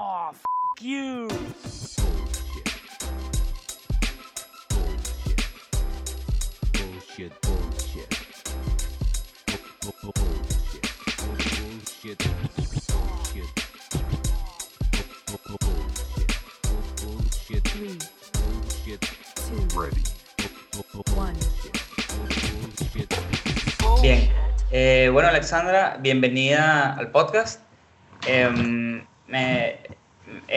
Oh, f you. Bullshit, bullshit. Bu- bu- Bullshit. Bullshit. Bullshit. Bu- bu- Bullshit. Bullshit. Three, Bullshit. two, Ready. Bu- bu- one. Bullshit. Bien. Eh, bueno, Alexandra, bienvenida al podcast. Em, me-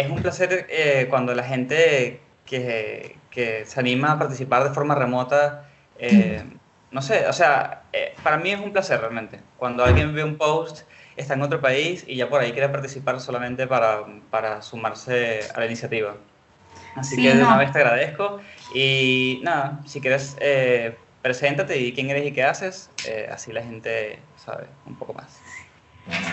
es un placer eh, cuando la gente que, que se anima a participar de forma remota, eh, no sé, o sea, eh, para mí es un placer realmente. Cuando alguien ve un post, está en otro país y ya por ahí quiere participar solamente para, para sumarse a la iniciativa. Así Sí, que de una no. vez te agradezco. Y nada, si quieres, eh, preséntate y quién eres y qué haces, eh, así la gente sabe un poco más.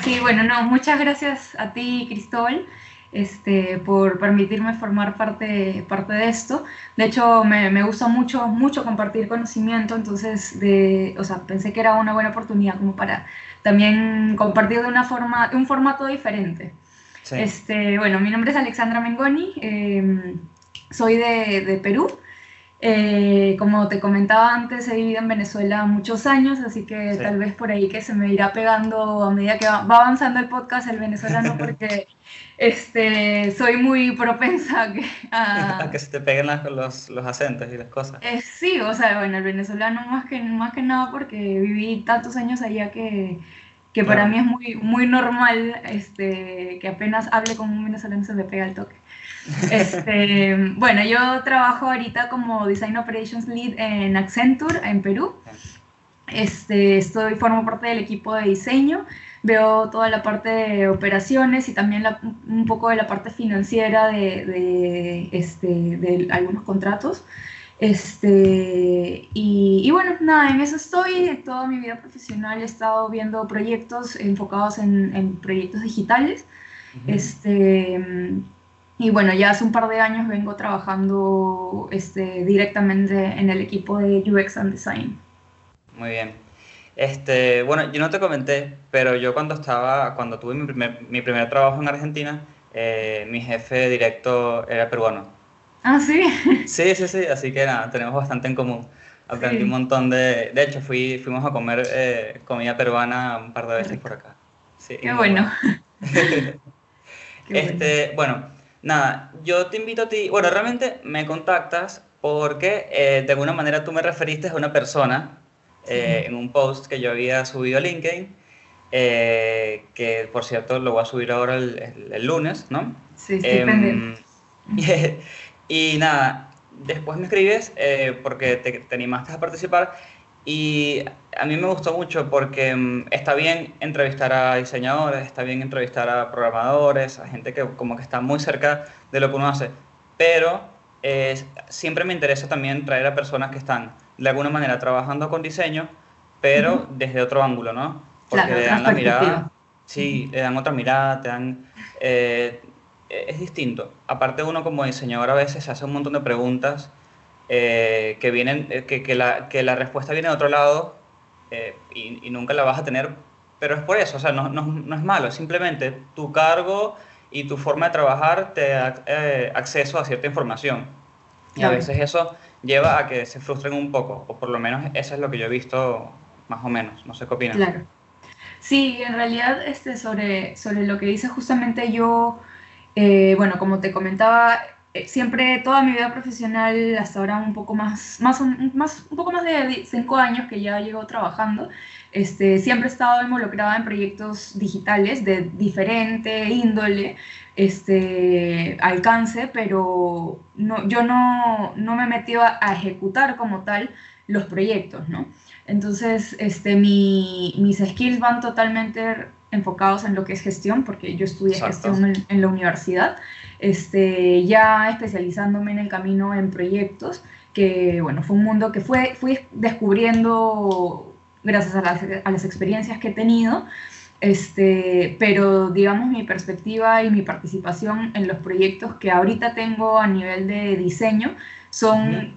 Sí, bueno, no, muchas gracias a ti, Cristóbal, este, por permitirme formar parte, parte de esto. De hecho, me, me gusta mucho, mucho compartir conocimiento, entonces, de, o sea, pensé que era una buena oportunidad como para también compartir de una forma, un formato diferente. Sí. Este, bueno, mi nombre es Alexandra Mengoni, eh, soy de, de Perú. Eh, como te comentaba antes, he vivido en Venezuela muchos años, así que Sí. tal vez por ahí que se me irá pegando a medida que va, va avanzando el podcast el venezolano, porque este, soy muy propensa a que... a- A que se te peguen las- los, los acentos y las cosas. eh, sí, o sea, bueno, el venezolano más que, más que nada porque viví tantos años allá que, que para Claro. mí es muy, muy normal este, que apenas hable con un venezolano se me pega el toque. Este, bueno, yo trabajo ahorita como Design Operations Lead en Accenture, en Perú. Este, estoy, formo parte del equipo de diseño, veo toda la parte de operaciones y también la- un poco de la parte financiera de, de, este, de algunos contratos. Este, y, y bueno, nada, en eso estoy. Toda mi vida profesional he estado viendo proyectos enfocados en, en proyectos digitales. Este, y bueno, ya hace un par de años vengo trabajando este, directamente en el equipo de UX and Design. Muy bien. Este, bueno, yo no te comenté, pero yo cuando estaba, cuando tuve mi primer, mi primer trabajo en Argentina, eh, mi jefe directo era peruano. Ah, sí. Sí, sí, sí, así que nada, tenemos bastante en común. Aprendí Sí. un montón de... De hecho, fui, fuimos a comer eh, comida peruana un par de veces por acá. Sí, Qué bueno. bueno. Qué bueno. Este, bueno, nada, yo te invito a ti, bueno, realmente me contactas porque eh, de alguna manera tú me referiste a una persona eh, en un post que yo había subido a LinkedIn, eh, que por cierto lo voy a subir ahora el, el- el lunes, ¿no? Sí, estoy Em, pendiente. y nada, después me escribes porque te, te animaste a participar y a mí me gustó mucho porque mm, está bien entrevistar a diseñadores, está bien entrevistar a programadores, a gente que como que está muy cerca de lo que uno hace, pero eh, siempre me interesa también traer a personas que están de alguna manera trabajando con diseño, pero desde otro ángulo, ¿no? Porque Claro, le dan la mirada, sí, le dan otra mirada, te dan... eh, es distinto. Aparte uno como diseñador a veces se hace un montón de preguntas eh, que vienen, eh, que, que la, que la respuesta viene de otro lado eh, y, y nunca la vas a tener, pero es por eso, o sea, no, no- no es malo, simplemente tu cargo y tu forma de trabajar te da eh, acceso a cierta información. Y a veces eso lleva a que se frustren un poco, o por lo menos eso es lo que yo he visto más o menos, no sé qué opinas. Claro. Sí, en realidad este, sobre, sobre lo que dices justamente yo, eh, bueno, como te comentaba, siempre toda mi vida profesional, hasta ahora un poco más, más, más, un poco más de cinco años que ya llevo trabajando, este, siempre he estado involucrada en proyectos digitales de diferente índole, este, alcance, pero no, yo no, no me he metido a, a ejecutar como tal los proyectos, ¿no? Entonces, este, mi- mis skills van totalmente enfocados en lo que es gestión, porque yo estudié Exacto. gestión en, en la universidad, este, ya especializándome en el camino en proyectos, que bueno, fue un mundo que fue, fui descubriendo gracias a las, a las experiencias que he tenido, este, pero digamos mi perspectiva y mi participación en los proyectos que ahorita tengo a nivel de diseño son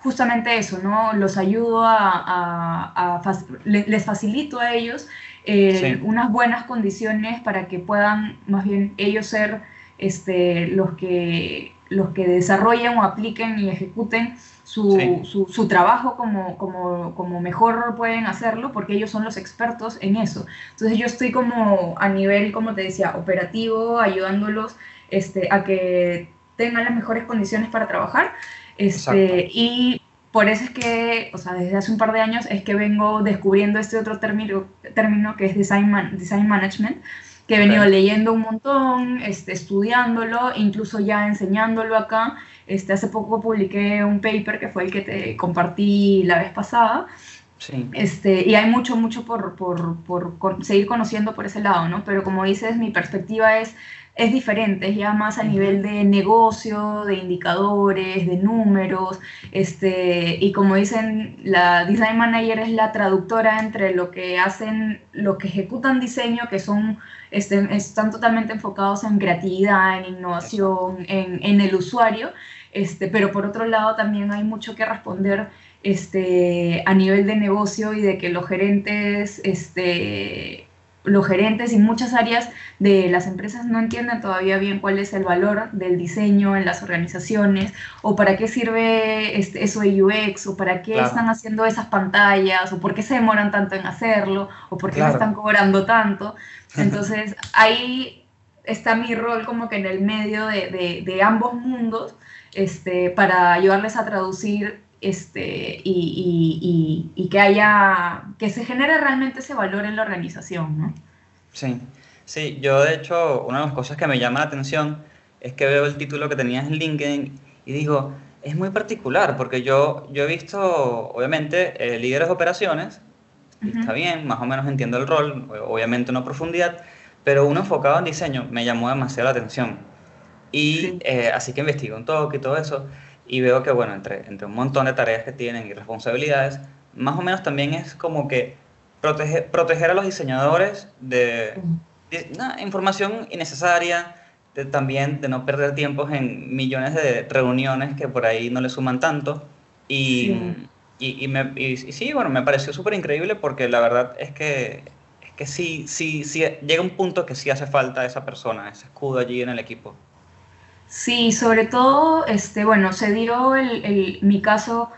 justamente eso, ¿no? Los ayudo a, les facilito a ellos eh, Sí. unas buenas condiciones para que puedan más bien ellos ser este, los, que, los que desarrollen o apliquen y ejecuten su, Sí. su, su trabajo como, como, como mejor pueden hacerlo, porque ellos son los expertos en eso. Entonces yo estoy como a nivel, como te decía, operativo, ayudándolos este, a que tengan las mejores condiciones para trabajar. Este, y por eso es que, o sea, desde hace un par de años es que vengo descubriendo este otro término, término que es design, man- design management, que he venido Ok. leyendo un montón, este, estudiándolo, incluso ya enseñándolo acá. Este, hace poco publiqué un paper que fue el que te compartí la vez pasada. Sí, Este, y hay mucho, mucho por, por, por seguir conociendo por ese lado, ¿no? Pero como dices, mi perspectiva es, es diferente, es ya más a nivel de negocio, de indicadores, de números, este, y como dicen, la design manager es la traductora entre lo que hacen, lo que ejecutan diseño, que son, están totalmente enfocados en creatividad, en innovación, en, en el usuario, este, pero por otro lado también hay mucho que responder este, a nivel de negocio y de que los gerentes, este, los gerentes y muchas áreas de las empresas no entienden todavía bien cuál es el valor del diseño en las organizaciones o para qué sirve este, eso de UX o para qué Claro. están haciendo esas pantallas o por qué se demoran tanto en hacerlo o por qué Claro. se están cobrando tanto. Entonces ahí está mi rol como que en el medio de, de- de ambos mundos este, para ayudarles a traducir este, y, y- y- y que haya, que se genere realmente ese valor en la organización, ¿no? sí. Sí, yo de hecho, una de las cosas que me llama la atención es que veo el título que tenías en LinkedIn y digo, es muy particular porque yo, yo he visto, obviamente, eh, líderes de operaciones, y Ujú. está bien, más o menos entiendo el rol, obviamente no profundidad, pero uno enfocado en diseño me llamó demasiado la atención. Y Sí. eh, así que investigué un toque y todo eso, y veo que, bueno, entre, entre un montón de tareas que tienen y responsabilidades, más o menos también es como que proteger, proteger a los diseñadores de, de- información innecesaria, de, también de no perder tiempos en millones de reuniones que por ahí no le suman tanto. Y, Sí. y, y me- y sí, bueno, me pareció súper increíble porque la verdad es que, es que sí, sí, sí, llega un punto que sí hace falta esa persona, ese escudo allí en el equipo. Sí, sobre todo, este, bueno, se dio el, el- mi caso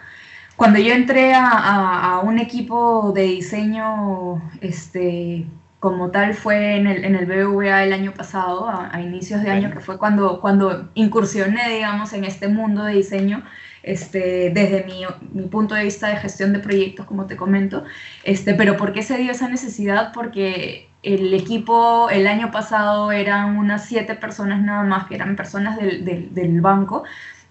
cuando yo entré a, a- a un equipo de diseño, este, como tal fue en el, en el BBVA el año pasado, a, a inicios de año, que fue cuando, cuando incursioné, digamos, en este mundo de diseño, este, desde mi, mi punto de vista de gestión de proyectos, como te comento. Este, pero ¿por qué se dio esa necesidad? Porque el equipo el año pasado eran unas siete personas nada más, que eran personas del, del- del banco,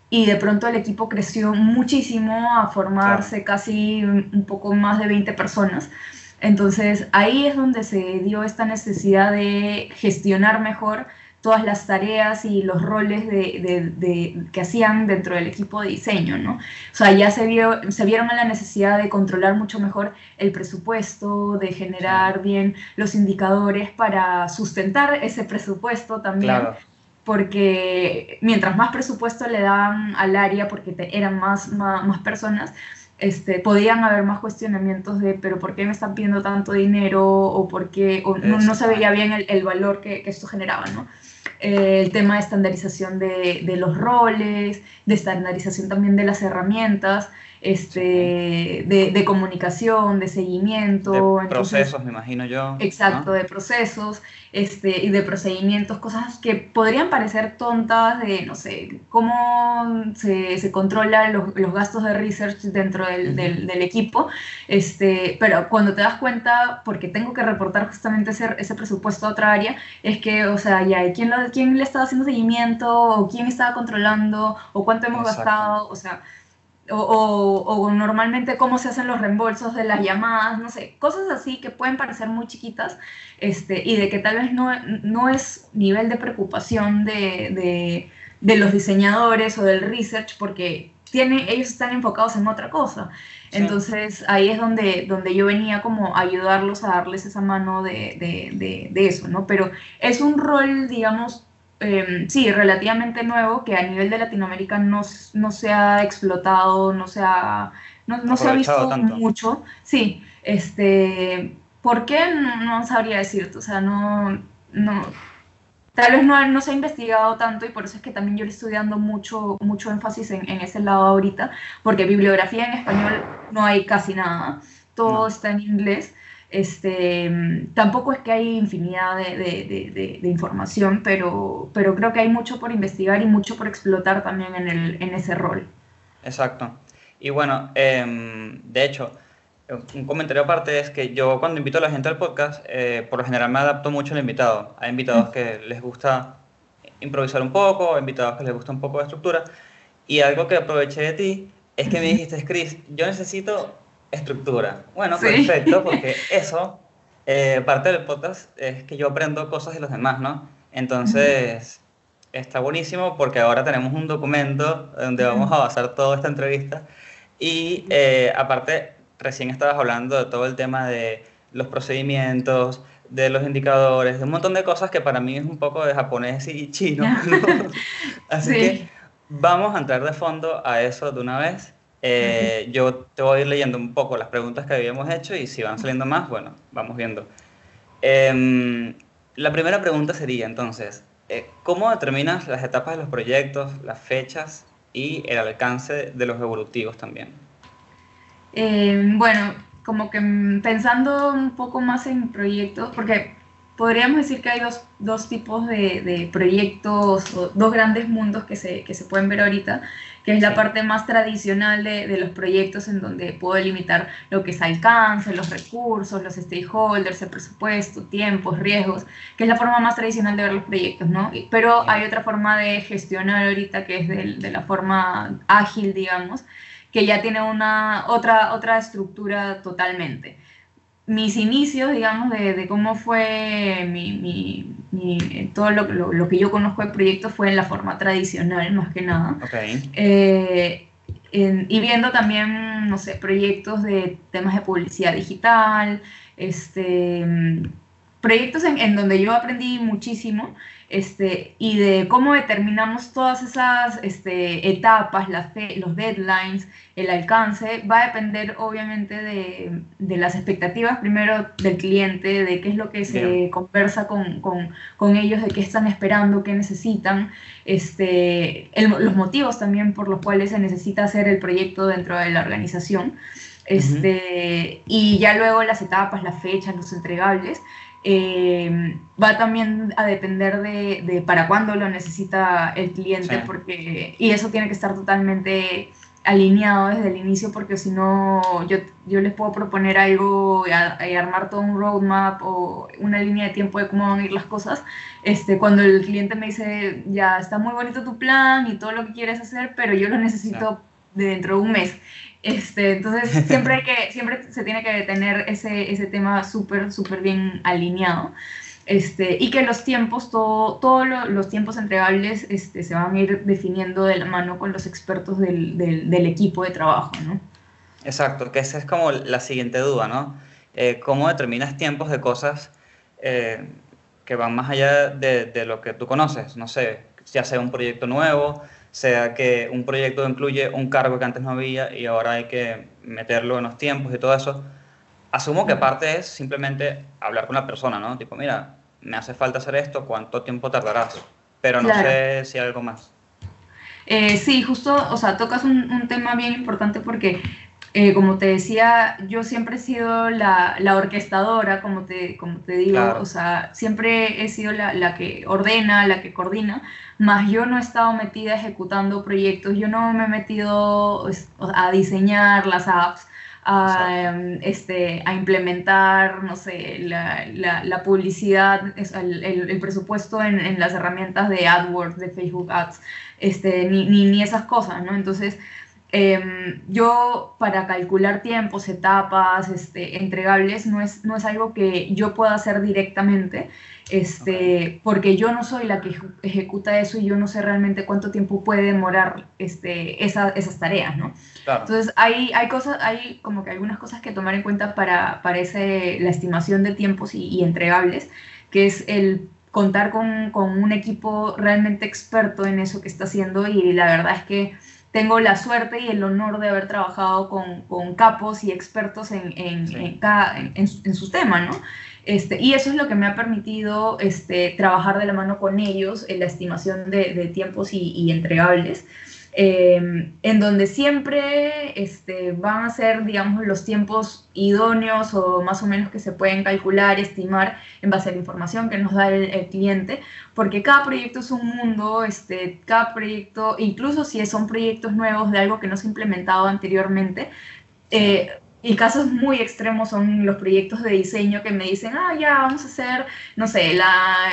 y de pronto el equipo creció muchísimo a formarse casi un poco más de 20 personas. Entonces ahí es donde se dio esta necesidad de gestionar mejor todas las tareas y los roles de, de- de- que hacían dentro del equipo de diseño, ¿no? O sea, ya se, vio, se vieron en la necesidad de controlar mucho mejor el presupuesto, de generar bien los indicadores para sustentar ese presupuesto también Claro, porque mientras más presupuesto le daban al área, porque te- eran más, más, más personas, este, podían haber más cuestionamientos de, pero ¿por qué me están pidiendo tanto dinero? O por qué, o no, no se veía bien el, el valor que, que esto generaba, ¿no? Eh, el tema de estandarización de, de los roles, de estandarización también de las herramientas, este, de, de comunicación, de seguimiento. de entonces- procesos, me imagino yo. ¿no? Exacto, de procesos este, y de procedimientos, cosas que podrían parecer tontas de, no sé, cómo se, se controlan los, los gastos de research dentro del, del- del equipo, este, pero cuando te das cuenta, porque tengo que reportar justamente ese, ese presupuesto a otra área, es que, o sea, ya, ¿y ¿quién, lo, quién le estaba haciendo seguimiento? ¿O quién estaba controlando? ¿O cuánto hemos Exacto. gastado? O sea, o, o- o normalmente cómo se hacen los reembolsos de las llamadas, no sé, cosas así que pueden parecer muy chiquitas este, y de que tal vez no, no es nivel de preocupación de, de- de los diseñadores o del research porque tienen, ellos están enfocados en otra cosa. Sí. Entonces ahí es donde, donde yo venía como a ayudarlos a darles esa mano de, de- de- de eso, ¿no? Pero es un rol, digamos, eh, sí, relativamente nuevo que a nivel de Latinoamérica no, no se ha explotado, no se ha, no, no se ha visto tanto. mucho. Sí, este, ¿por qué? No, no sabría decirte, o sea, no, no, tal vez no, no, se ha investigado tanto y por eso es que también yo estoy dando mucho, mucho énfasis en, en ese lado ahorita, porque bibliografía en español no hay casi nada, todo No. está en inglés. Este, mm, tampoco es que hay infinidad de, de- de- de- de información, pero, pero creo que hay mucho por investigar y mucho por explotar también en, el, en ese rol. Exacto. Y bueno, em, de hecho, un comentario aparte es que yo cuando invito a la gente al podcast, eh, por lo general me adapto mucho al invitado. Hay invitados que les gusta improvisar un poco, hay invitados que les gusta un poco de estructura. Y algo que aproveché de ti es que me dijiste, Chris, yo necesito estructura. Bueno, Sí. perfecto, porque eso, eh, parte del podcast es que yo aprendo cosas de los demás, ¿no? Entonces, está buenísimo porque ahora tenemos un documento donde vamos a basar toda esta entrevista. Y eh, aparte, recién estabas hablando de todo el tema de los procedimientos, de los indicadores, de un montón de cosas que para mí es un poco de japonés y chino. ¿no? Así Sí. que vamos a entrar de fondo a eso de una vez. Eh, Yo te voy a ir leyendo un poco las preguntas que habíamos hecho y si van saliendo más, bueno, vamos viendo. Em, la primera pregunta sería entonces, eh, ¿cómo determinas las etapas de los proyectos, las fechas y el alcance de los evolutivos también? Eh, bueno, como que pensando un poco más en proyectos, porque podríamos decir que hay dos, dos tipos de, de proyectos, o dos grandes mundos que se, que se pueden ver ahorita, que es la parte más tradicional de, de los proyectos en donde puedo delimitar lo que es alcance, los recursos, los stakeholders, el presupuesto, tiempos, riesgos, que es la forma más tradicional de ver los proyectos, ¿no? Pero hay otra forma de gestionar ahorita que es del- de la forma ágil, digamos, que ya tiene una otra, otra estructura totalmente. Mis inicios, digamos, de, de cómo fue mi, mi- mi- todo lo, lo- lo que yo conozco de proyectos fue en la forma tradicional, más que nada. Ok, Eh, en- y viendo también, no sé, proyectos de temas de publicidad digital, este, mm, proyectos en, en donde yo aprendí muchísimo, este, y de cómo determinamos todas esas este, etapas, las fe- los deadlines, el alcance, va a depender obviamente de, de las expectativas primero del cliente, de qué es lo que se Bien. conversa con, con, con ellos, de qué están esperando, qué necesitan, este, el- los motivos también por los cuales se necesita hacer el proyecto dentro de la organización. Este, Y ya luego las etapas, las fechas, los entregables, eh, va también a depender de, de para cuándo lo necesita el cliente, Sí. porque, y eso tiene que estar totalmente alineado desde el inicio, porque si no, yo, yo les puedo proponer algo y, a- y armar todo un roadmap o una línea de tiempo de cómo van a ir las cosas, este, cuando el cliente me dice, ya está muy bonito tu plan y todo lo que quieres hacer, pero yo lo necesito de dentro de un mes. Este, entonces siempre hay que, siempre se tiene que tener ese, ese tema súper, súper bien alineado. Este, y que los tiempos, todo, todos lo- los tiempos entregables este, se van a ir definiendo de la mano con los expertos del, del, del equipo de trabajo, ¿no? exacto, que esa es como la siguiente duda, ¿no? Eh, ¿Cómo determinas tiempos de cosas eh, que van más allá de, de lo que tú conoces? No sé, ya sea un proyecto nuevo, sea que un proyecto incluye un cargo que antes no había y ahora hay que meterlo en los tiempos y todo eso. Asumo que parte es simplemente hablar con la persona, ¿no? Tipo, mira, me hace falta hacer esto, ¿cuánto tiempo tardarás? Pero no Claro. sé si hay algo más. Eh, sí, justo, o sea, tocas un, un tema bien importante porque, eh, como te decía, yo siempre he sido la, la orquestadora, como te, como te digo, Claro. o sea, siempre he sido la, la que ordena, la que coordina, más yo no he estado metida ejecutando proyectos, yo no me he metido es, a diseñar las apps, a, em, este, a implementar, no sé, la, la, la publicidad, el, el presupuesto en, en, las herramientas de AdWords, de Facebook Ads, este, ni, ni, ni esas cosas, ¿no? Entonces, eh, yo para calcular tiempos, etapas, este, entregables, no es, no es algo que yo pueda hacer directamente, este, okay. porque yo no soy la que ejecuta eso y yo no sé realmente cuánto tiempo puede demorar este, esa, esas tareas, ¿no? Claro. Entonces, hay, hay cosas, hay como que algunas cosas que tomar en cuenta para, para ese, la estimación de tiempos y, y entregables, que es el contar con, con, un equipo realmente experto en eso que está haciendo y la verdad es que tengo la suerte y el honor de haber trabajado con, con capos y expertos en, en, Sí. en, cada, en, en, sus temas, ¿no? Este, y eso es lo que me ha permitido este, trabajar de la mano con ellos en la estimación de, de tiempos y, y entregables. Em, en donde siempre este, van a ser, digamos, los tiempos idóneos o más o menos que se pueden calcular, estimar en base a la información que nos da el, el cliente, porque cada proyecto es un mundo, este, cada proyecto, incluso si son proyectos nuevos de algo que no se ha implementado anteriormente, eh, y casos muy extremos son los proyectos de diseño que me dicen, ah, ya, vamos a hacer, no sé, la,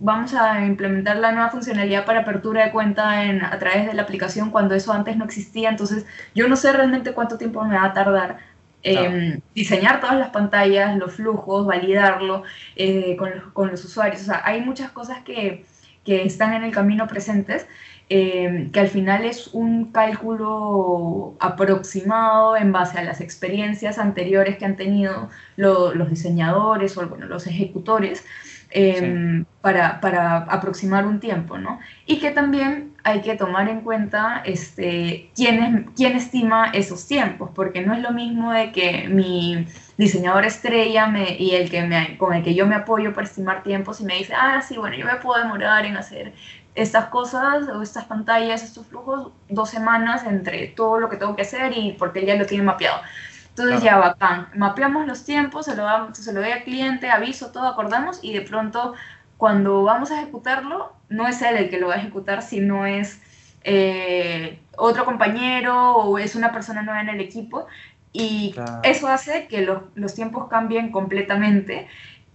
vamos a implementar la nueva funcionalidad para apertura de cuenta en, a través de la aplicación cuando eso antes no existía. Entonces, yo no sé realmente cuánto tiempo me va a tardar eh, diseñar todas las pantallas, los flujos, validarlo eh, con, los, con, los, usuarios. O sea, hay muchas cosas que, que están en el camino presentes eh, que al final es un cálculo aproximado en base a las experiencias anteriores que han tenido lo, los diseñadores o bueno, los ejecutores eh, sí. para, para, aproximar un tiempo, ¿no? Y que también hay que tomar en cuenta este, quién, es, quién estima esos tiempos, porque no es lo mismo de que mi diseñador estrella me, y el que me, con el que yo me apoyo para estimar tiempos y me dice, ah, sí, bueno, yo me puedo demorar en hacer estas cosas o estas pantallas, estos flujos, dos semanas entre todo lo que tengo que hacer y porque él ya lo tiene mapeado. Entonces claro. ya bacán, mapeamos los tiempos, se lo, da, se lo doy al cliente, aviso, todo, acordamos y de pronto cuando vamos a ejecutarlo, no es él el que lo va a ejecutar, sino es eh, otro compañero o es una persona nueva en el equipo y claro. eso hace que los, los tiempos cambien completamente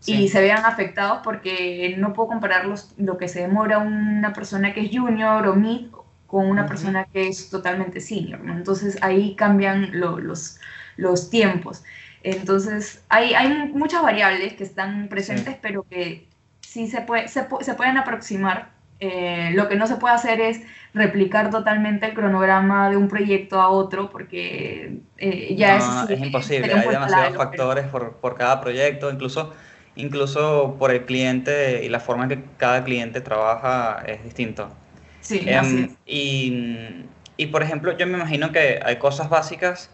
Sí. y se vean afectados porque no puedo comparar los, lo que se demora una persona que es junior o mid con una uh -huh. persona que es totalmente senior. ¿no? Entonces ahí cambian lo, los, los tiempos. Entonces hay, hay muchas variables que están presentes, sí. pero que sí se, puede, se, se pueden aproximar. Eh, lo que no se puede hacer es replicar totalmente el cronograma de un proyecto a otro porque eh, ya no, es, es imposible, hay demasiados factores pero... por, por cada proyecto, incluso incluso por el cliente y la forma en que cada cliente trabaja es distinto. Sí, um, así es. Y, y, por ejemplo, yo me imagino que hay cosas básicas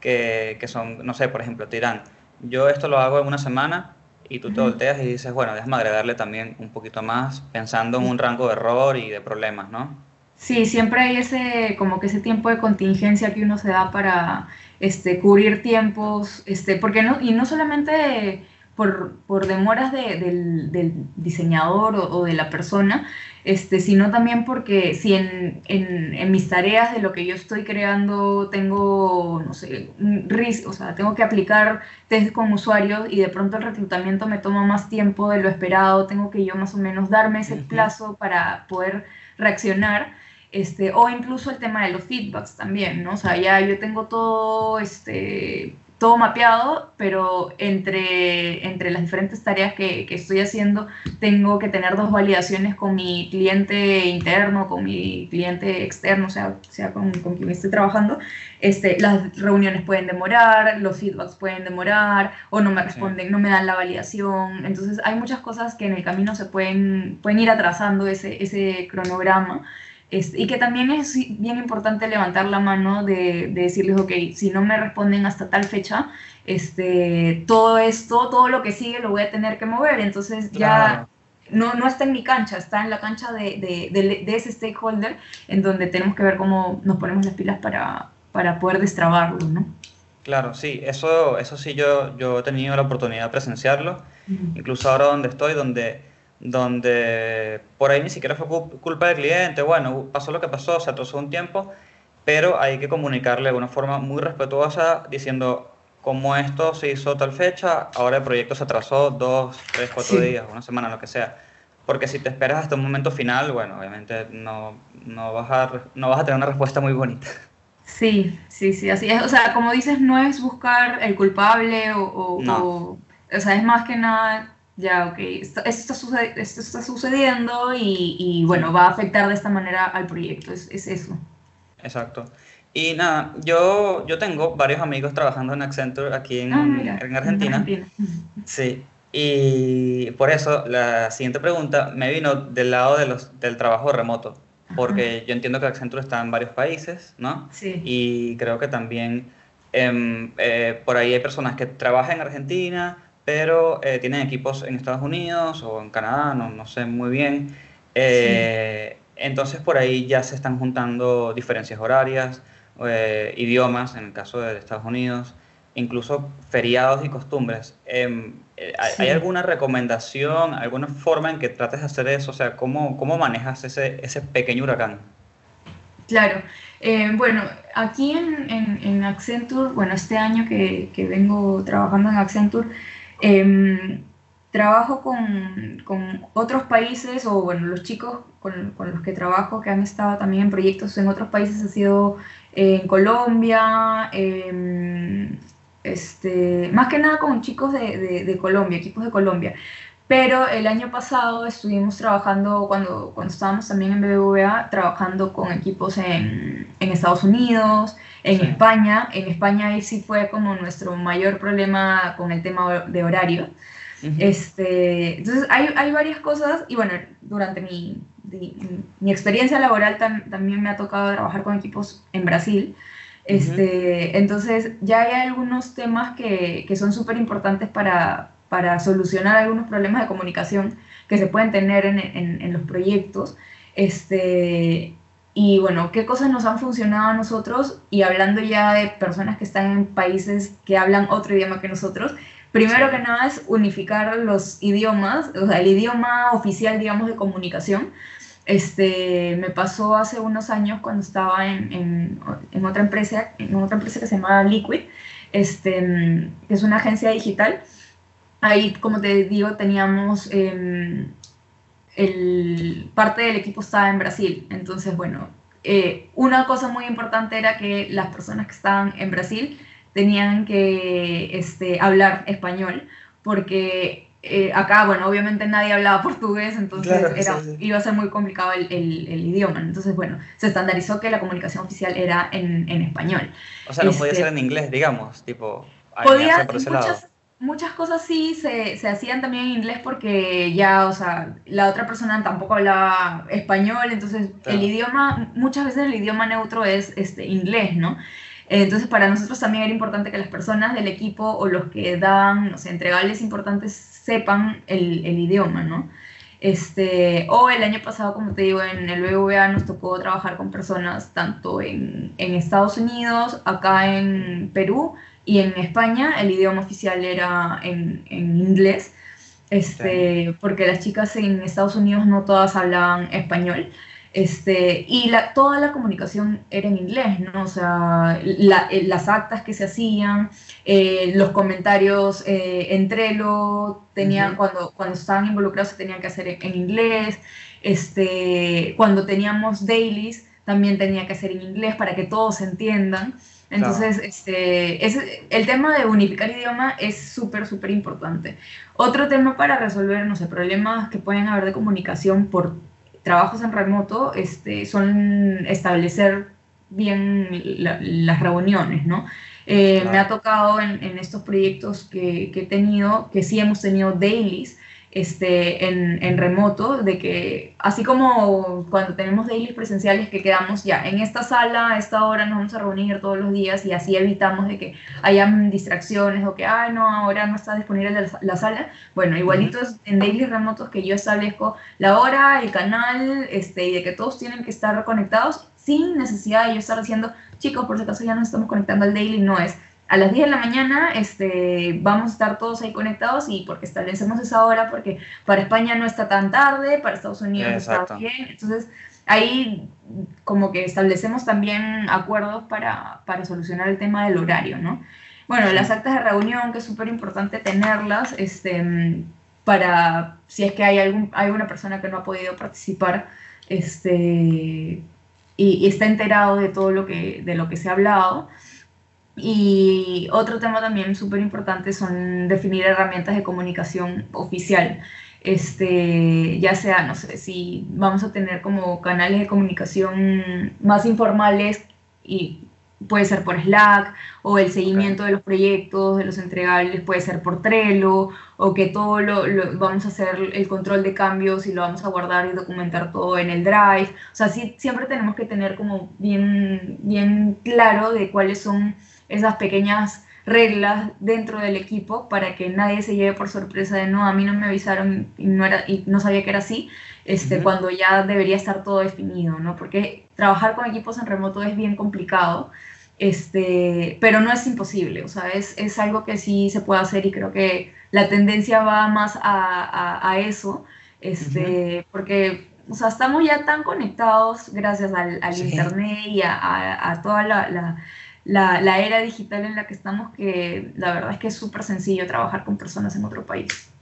que, que, son, no sé, por ejemplo, te dirán, yo esto lo hago en una semana y tú te uh -huh. volteas y dices, bueno, déjame agregarle también un poquito más, pensando en un rango de error y de problemas, ¿no? Sí, siempre hay ese, como que ese tiempo de contingencia que uno se da para este, cubrir tiempos, este, porque no, y no solamente por, por demoras de, del, del, diseñador o, o, de la persona, este, sino también porque si en, en, en, mis tareas de lo que yo estoy creando tengo, no sé, un risk, o sea, tengo que aplicar test con usuarios y de pronto el reclutamiento me toma más tiempo de lo esperado, tengo que yo más o menos darme ese uh -huh. plazo para poder reaccionar. Este, o incluso el tema de los feedbacks también, ¿no? O sea, ya yo tengo todo este, todo mapeado, pero entre, entre las diferentes tareas que, que, estoy haciendo tengo que tener dos validaciones con mi cliente interno, con mi cliente externo, o sea, sea con, con quien estoy trabajando. Este, las reuniones pueden demorar, los feedbacks pueden demorar, o no me responden, sí. no me dan la validación. Entonces hay muchas cosas que en el camino se pueden, pueden ir atrasando ese, ese cronograma. Este, y que también es bien importante levantar la mano de, de, decirles, ok, si no me responden hasta tal fecha, este, todo esto, todo lo que sigue lo voy a tener que mover. Entonces ya no, no está en mi cancha, está en la cancha de, de, de, de, ese stakeholder, en donde tenemos que ver cómo nos ponemos las pilas para, para poder destrabarlo, ¿no? Claro, sí, eso, eso sí yo, yo he tenido la oportunidad de presenciarlo, uh -huh. incluso ahora donde estoy, donde donde por ahí ni siquiera fue culpa del cliente, bueno, pasó lo que pasó, se atrasó un tiempo, pero hay que comunicarle de una forma muy respetuosa diciendo, como esto se hizo tal fecha, ahora el proyecto se atrasó dos, tres, cuatro sí. días, una semana, lo que sea. Porque si te esperas hasta un momento final, bueno, obviamente no, no, vas a, no vas a tener una respuesta muy bonita. Sí, sí, sí, así es. O sea, como dices, no es buscar el culpable o, o, no. o, o sea, es más que nada ya, ok, esto, esto, está, esto está sucediendo y, y, bueno, va a afectar de esta manera al proyecto, es, es eso. Exacto. Y nada, yo, yo tengo varios amigos trabajando en Accenture aquí en, ah, mira, en Argentina. En Argentina. Sí, y por eso la siguiente pregunta me vino del lado de los, del trabajo remoto, porque Ajá. yo entiendo que Accenture está en varios países, ¿no? Sí. Y creo que también eh, eh, por ahí hay personas que trabajan en Argentina, pero eh, tienen equipos en Estados Unidos o en Canadá, no, no sé muy bien. Eh, entonces por ahí ya se están juntando diferencias horarias, eh, idiomas, en el caso de Estados Unidos, incluso feriados y costumbres. Em, eh, ¿hay, Sí. hay alguna recomendación, alguna forma en que trates de hacer eso? O sea, ¿cómo, cómo manejas ese, ese pequeño huracán? Claro. Eh, bueno, aquí en, en- en Accenture, bueno, este año que, que vengo trabajando en Accenture, em, trabajo con, con otros países, o bueno, los chicos con, con los que trabajo que han estado también en proyectos en otros países, ha sido eh, en Colombia, em, este, más que nada con chicos de, de- de Colombia, equipos de Colombia. Pero el año pasado estuvimos trabajando, cuando, cuando estábamos también en BBVA, trabajando con equipos en, en Estados Unidos, en Sí. España. En España ahí sí fue como nuestro mayor problema con el tema de horario. Ujú. Este, entonces hay, hay varias cosas y bueno, durante mi, di- mi experiencia laboral tam- también me ha tocado trabajar con equipos en Brasil. Este, Entonces ya hay algunos temas que, que son súper importantes para, para solucionar algunos problemas de comunicación que se pueden tener en, en- en los proyectos. Este, y bueno, qué cosas nos han funcionado a nosotros y hablando ya de personas que están en países que hablan otro idioma que nosotros, primero que nada es unificar los idiomas, o sea, el idioma oficial, digamos, de comunicación. Este, me pasó hace unos años cuando estaba en, en, en otra empresa, en otra empresa que se llama Liquid, este, que es una agencia digital. Ahí, como te digo, teníamos em, el, parte del equipo estaba en Brasil. Entonces, bueno, eh, una cosa muy importante era que las personas que estaban en Brasil tenían que este, hablar español, porque eh, acá, bueno, obviamente nadie hablaba portugués, entonces Claro, era, sí, sí. iba a ser muy complicado el, el- el idioma. Entonces, bueno, se estandarizó que la comunicación oficial era en, en español. O sea, no podía este- ser en inglés, digamos, tipo, Podía, alinearse por ese lado. muchas, muchas cosas sí se, se hacían también en inglés porque ya, o sea, la otra persona tampoco hablaba español, entonces Claro. el idioma, muchas veces el idioma neutro es este, inglés, ¿no? Entonces para nosotros también era importante que las personas del equipo o los que dan, no sé, entregables importantes sepan el, el idioma, ¿no? Este, o el año pasado, como te digo, en el BBVA nos tocó trabajar con personas tanto en, en Estados Unidos, acá en Perú y en España el idioma oficial era en, en inglés, este, porque las chicas en Estados Unidos no todas hablaban español. Este, y la, toda la comunicación era en inglés, ¿no? O sea, la- eh, las actas que se hacían, eh, los comentarios eh, en Trello, tenían, cuando, cuando estaban involucrados se tenían que hacer en, en inglés, este, cuando teníamos dailies también tenía que hacer en inglés para que todos se entiendan. Entonces, este, el tema de unificar idioma es súper, súper importante. Otro tema para resolver, no sé, problemas que pueden haber de comunicación por trabajos en remoto, este, son establecer bien la- las reuniones, ¿no? Eh, Claro. Me ha tocado en, en estos proyectos que, que he tenido, que sí hemos tenido dailies, este, en, en remoto, de que así como cuando tenemos dailies presenciales que quedamos ya en esta sala, a esta hora nos vamos a reunir todos los días y así evitamos de que hayan distracciones o que, ay, no, ahora no está disponible la, la sala. Bueno, igualitos en dailies remotos que yo establezco la hora, el canal, este, y de que todos tienen que estar conectados sin necesidad de yo estar diciendo, chicos, por si acaso ya nos estamos conectando al daily, no es a las 10 de la mañana este, vamos a estar todos ahí conectados y porque establecemos esa hora, porque para España no está tan tarde, para Estados Unidos Exacto. está bien. Entonces, ahí como que establecemos también acuerdos para, para solucionar el tema del horario, ¿no? Bueno, Sí. las actas de reunión, que es súper importante tenerlas, este, para si es que hay algún, hay alguna persona que no ha podido participar, este, y, y está enterado de todo lo que, de lo que se ha hablado. Y otro tema también súper importante son definir herramientas de comunicación oficial. Este, ya sea, no sé, si vamos a tener como canales de comunicación más informales y puede ser por Slack o el seguimiento de los proyectos, de los entregables, puede ser por Trello o que todo lo, lo- vamos a hacer el control de cambios y lo vamos a guardar y documentar todo en el Drive. O sea, sí, siempre tenemos que tener como bien, bien claro de cuáles son esas pequeñas reglas dentro del equipo para que nadie se lleve por sorpresa de no, a mí no me avisaron y no, era, y no sabía que era así, este, cuando ya debería estar todo definido, ¿no? Porque trabajar con equipos en remoto es bien complicado, este, pero no es imposible, o sea, es, es algo que sí se puede hacer y creo que la tendencia va más a, a- a eso, este, porque, o sea, estamos ya tan conectados gracias al, al Sí. internet y a, a- a toda la, la- la- la era digital en la que estamos que la verdad es que es súper sencillo trabajar con personas en otro país.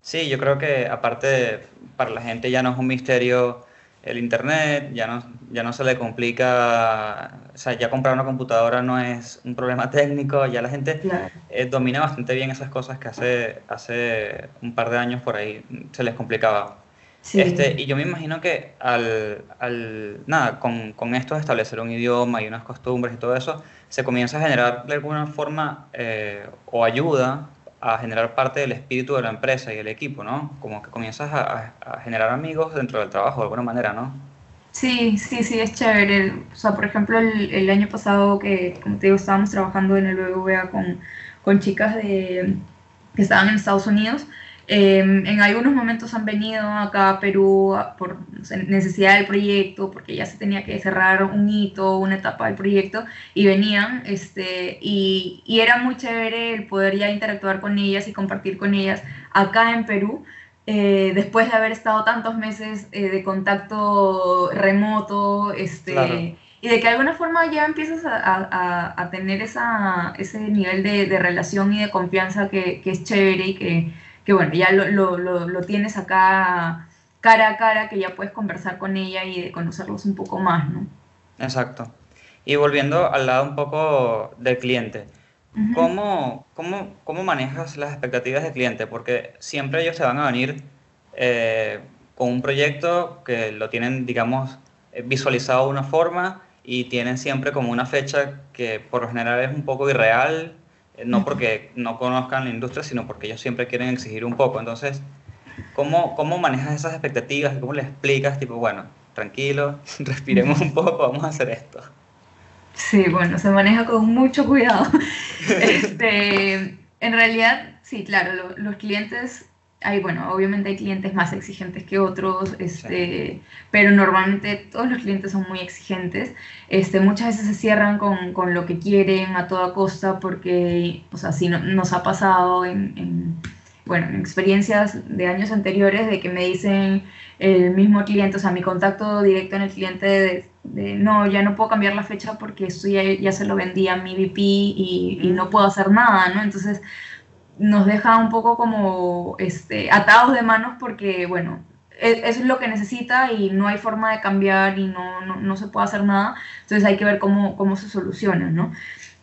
Sí, yo creo que aparte para la gente ya no es un misterio el internet, ya no, ya no se le complica, o sea, ya comprar una computadora no es un problema técnico, ya la gente Claro. eh, domina bastante bien esas cosas que hace, hace un par de años por ahí se les complicaba. Sí. Este, y yo me imagino que al, al nada, con, con esto de establecer un idioma y unas costumbres y todo eso, se comienza a generar de alguna forma eh, o ayuda a generar parte del espíritu de la empresa y del equipo, ¿no? Como que comienzas a, a- a generar amigos dentro del trabajo de alguna manera, ¿no? Sí, sí, sí, es chévere. El- O sea, por ejemplo, el, el año pasado que, como te digo, estábamos trabajando en el BBVA con, con chicas de, que estaban en Estados Unidos. Eh, en algunos momentos han venido acá a Perú por necesidad del proyecto, porque ya se tenía que cerrar un hito, una etapa del proyecto, y venían, este, y, y era muy chévere el poder ya interactuar con ellas y compartir con ellas acá en Perú eh, después de haber estado tantos meses eh, de contacto remoto, este, Claro. y de que de alguna forma ya empiezas a, a- a- a tener esa, ese nivel de, de relación y de confianza que, que es chévere y que, que bueno, ya lo, lo- lo- lo tienes acá cara a cara, que ya puedes conversar con ella y de conocerlos un poco más, ¿no? Exacto. Y volviendo al lado un poco del cliente, Ujú. ¿cómo, cómo, cómo manejas las expectativas del cliente? Porque siempre ellos te van a venir eh, con un proyecto que lo tienen, digamos, eh, visualizado de una forma y tienen siempre como una fecha que por lo general es un poco irreal, no Ujú. porque no conozcan la industria, sino porque ellos siempre quieren exigir un poco. Entonces, ¿cómo, cómo manejas esas expectativas? ¿Cómo le explicas? Tipo, bueno, tranquilo, respiremos un poco, vamos a hacer esto. Sí, bueno, se maneja con mucho cuidado. Este, en realidad, sí, claro, lo- los clientes, hay, bueno, obviamente hay clientes más exigentes que otros, este, pero normalmente todos los clientes son muy exigentes. Este, muchas veces se cierran con, con lo que quieren a toda costa porque, o sea, sí no- nos ha pasado en, en, bueno, en experiencias de años anteriores de que me dicen el mismo cliente, o sea, mi contacto directo en el cliente de, de, no, ya no puedo cambiar la fecha porque esto ya, ya se lo vendí a mi VP y, y no puedo hacer nada, ¿no? Entonces nos deja un poco como este, atados de manos porque, bueno, e- eso es lo que necesita y no hay forma de cambiar y no, no, no se puede hacer nada, entonces hay que ver cómo, cómo se soluciona, ¿no?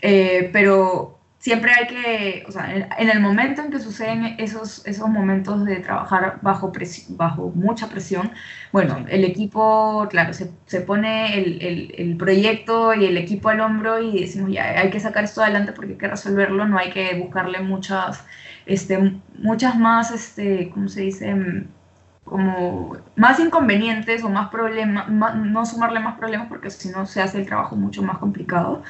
Eh, pero siempre hay que, o sea, en, el momento en que suceden esos, esos momentos de trabajar bajo, presi- bajo mucha presión, bueno, el equipo, claro, se, se pone el, el, el proyecto y el equipo al hombro y decimos, ya, hay que sacar esto adelante porque hay que resolverlo, no hay que buscarle muchas, este, muchas más, este, ¿cómo se dice? Mm, como más inconvenientes o más problemas, no sumarle más problemas porque si no se hace el trabajo mucho más complicado,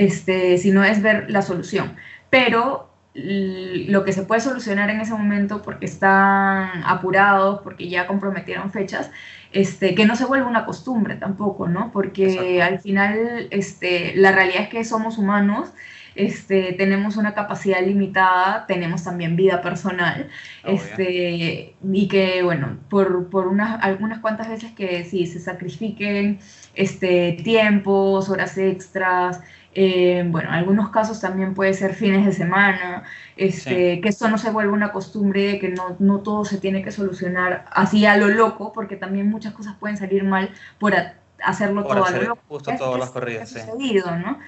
este, sino es ver la solución. Pero lo que se puede solucionar en ese momento porque están apurados, porque ya comprometieron fechas, este, que no se vuelva una costumbre tampoco, ¿no? Porque Exacto. al final este, la realidad es que somos humanos, este, tenemos una capacidad limitada, tenemos también vida personal, Obvio. este, y que, bueno, por, por unas, algunas cuantas veces que sí, se sacrifiquen este, tiempos, horas extras, eh, bueno, en algunos casos también puede ser fines de semana, este, que esto no se vuelva una costumbre de que no, no todo se tiene que solucionar así a lo loco, porque también muchas cosas pueden salir mal por a- hacerlo Por todo a lo loco. justo todas las corridas, ha sí. sucedido, ¿no?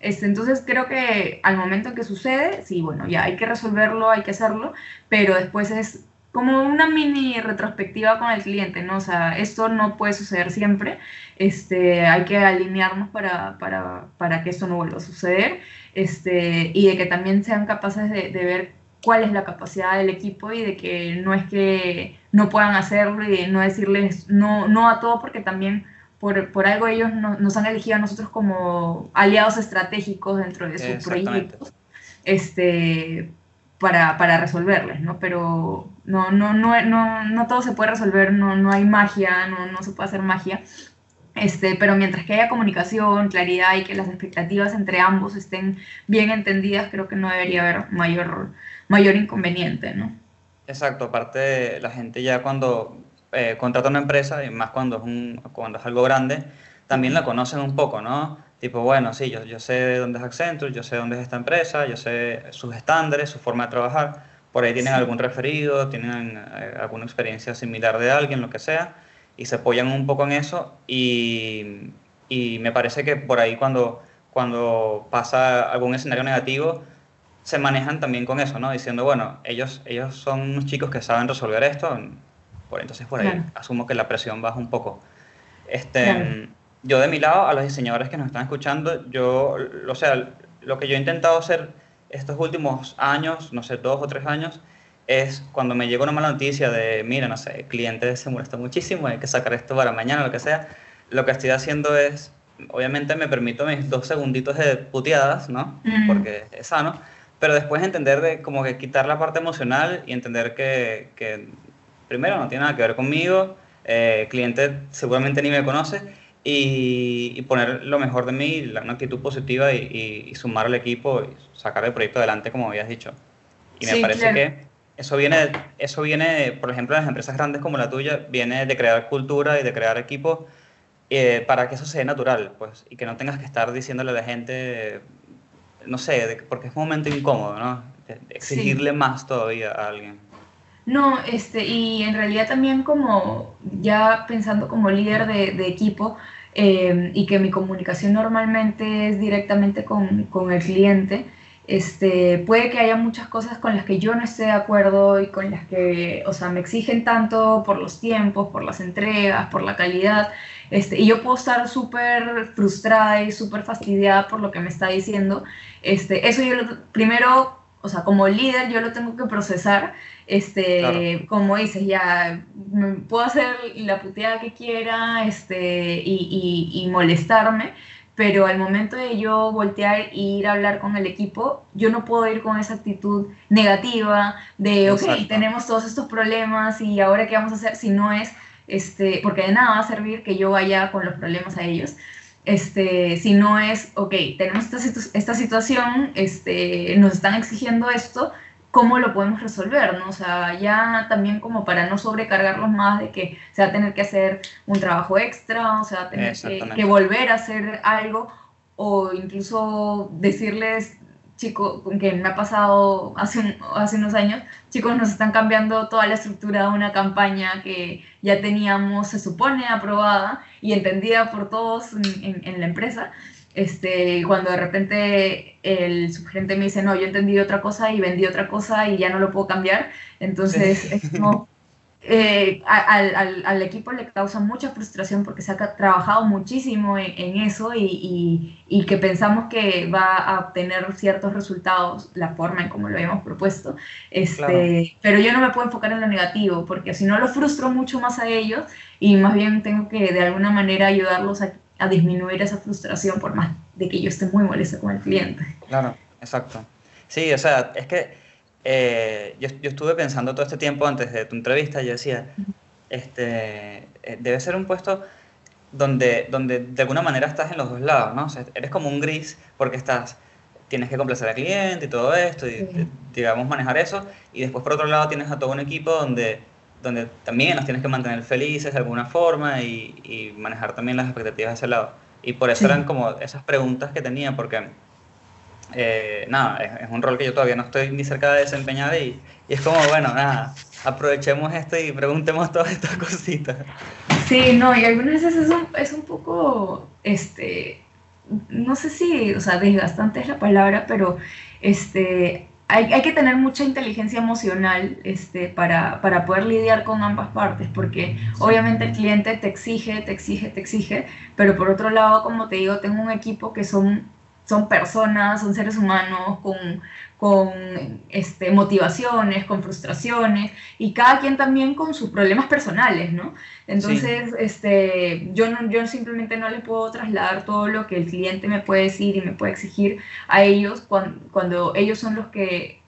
Este, entonces creo que al momento en que sucede, sí, bueno, ya hay que resolverlo, hay que hacerlo, pero después es como una mini retrospectiva con el cliente, ¿no? O sea, esto no puede suceder siempre, este, hay que alinearnos para, para, para que esto no vuelva a suceder, este, y de que también sean capaces de, de ver cuál es la capacidad del equipo y de que no es que no puedan hacerlo y de no decirles no, no a todo porque también por, por algo ellos no- nos han elegido a nosotros como aliados estratégicos dentro de sus proyectos. este, para, para resolverles, ¿no? Pero no, no, no, no, no todo se puede resolver, no, no hay magia, no, no se puede hacer magia. Este, pero mientras que haya comunicación, claridad y que las expectativas entre ambos estén bien entendidas, creo que no debería haber mayor, mayor inconveniente, ¿no? Exacto, aparte la gente ya cuando eh, contrata una empresa, y más cuando es, un, cuando es algo grande, también la conocen un poco, ¿no? Tipo, bueno, sí, yo, yo sé dónde es Accenture, yo sé dónde es esta empresa, yo sé sus estándares, su forma de trabajar, por ahí tienen Sí. algún referido, tienen eh, alguna experiencia similar de alguien, lo que sea, y se apoyan un poco en eso y, y me parece que por ahí cuando, cuando pasa algún escenario negativo, se manejan también con eso, ¿no? Diciendo, bueno, ellos, ellos son unos chicos que saben resolver esto, por entonces por ahí Claro. asumo que la presión baja un poco. Este, Claro. Yo de mi lado, a los diseñadores que nos están escuchando, yo, o sea, lo que yo he intentado hacer estos últimos años, no sé, dos o tres años, es cuando me llega una mala noticia de, mira, no sé, el cliente se molesta muchísimo, hay que sacar esto para mañana, lo que sea, lo que estoy haciendo es, obviamente me permito mis dos segunditos de puteadas, ¿no? Mm. Porque es sano, pero después entender de como que quitar la parte emocional y entender que, que primero no tiene nada que ver conmigo, eh, el cliente seguramente ni me conoce, y, y poner lo mejor de mí, la- una actitud positiva y, y- y sumar al equipo y sacar el proyecto adelante, como habías dicho. Y me Sí, parece claro. que eso viene, eso viene, por ejemplo, en las empresas grandes como la tuya, viene de crear cultura y de crear equipo eh, para que eso sea natural, pues, y que no tengas que estar diciéndole a la gente, no sé, de- porque es un momento incómodo, ¿no? De- de exigirle más todavía a alguien. No, este, y en realidad también como ya pensando como líder de, de equipo eh, y que mi comunicación normalmente es directamente con, con el cliente, este, puede que haya muchas cosas con las que yo no esté de acuerdo y con las que, o sea, me exigen tanto por los tiempos, por las entregas, por la calidad, este, y yo puedo estar súper frustrada y súper fastidiada por lo que me está diciendo. Este, eso yo lo- primero, o sea, como líder yo lo tengo que procesar este, Claro. como dices, ya puedo hacer la puteada que quiera este, y, y- y molestarme, pero al momento de yo voltear e ir a hablar con el equipo, yo no puedo ir con esa actitud negativa de, ok, Exacto. tenemos todos estos problemas y ahora qué vamos a hacer si no es, este, porque de nada va a servir que yo vaya con los problemas a ellos. Este, si no es, ok, tenemos esta, situ- esta situación, este, nos están exigiendo esto, cómo lo podemos resolver, ¿no? O sea, ya también como para no sobrecargarlos más de que se va a tener que hacer un trabajo extra, o sea, va a tener que volver a hacer algo o incluso decirles, chicos, que me ha pasado hace, un- hace unos años, chicos, nos están cambiando toda la estructura de una campaña que ya teníamos, se supone, aprobada y entendida por todos en, en- en la empresa. Este, cuando de repente el subgerente me dice, no, yo entendí otra cosa y vendí otra cosa y ya no lo puedo cambiar, entonces es como, eh, al, al- al equipo le causa mucha frustración porque se ha trabajado muchísimo en, en eso y, y- y que pensamos que va a obtener ciertos resultados la forma en como lo habíamos propuesto. Este, Claro. Pero yo no me puedo enfocar en lo negativo porque si no lo frustro mucho más a ellos y más bien tengo que de alguna manera ayudarlos a, a disminuir esa frustración por más de que yo esté muy molesta con el cliente. Claro, exacto. Sí, o sea, es que eh, yo, yo estuve pensando todo este tiempo antes de tu entrevista, yo decía, este, eh, debe ser un puesto donde, donde de alguna manera estás en los dos lados, ¿no? O sea, eres como un gris porque estás, tienes que complacer al cliente y todo esto, y Sí. digamos manejar eso, y después por otro lado tienes a todo un equipo donde, donde también los tienes que mantener felices de alguna forma y, y manejar también las expectativas de ese lado. Y por eso Sí. eran como esas preguntas que tenía, porque eh, nada, es, es un rol que yo todavía no estoy ni cerca de desempeñar y, y es como, bueno, nada, aprovechemos esto y preguntemos todas estas cositas. Sí, no, y algunas veces es un, es un poco, este, no sé si, o sea, desgastante es la palabra, pero este, hay, hay que tener mucha inteligencia emocional este, para, para poder lidiar con ambas partes, porque obviamente el cliente te exige, te exige, te exige, pero por otro lado, como te digo, tengo un equipo que son son personas, son seres humanos con, con este, motivaciones, con frustraciones y cada quien también con sus problemas personales, ¿no? Entonces, este, yo, no, yo simplemente no les puedo trasladar todo lo que el cliente me puede decir y me puede exigir a ellos cuando, cuando ellos son los que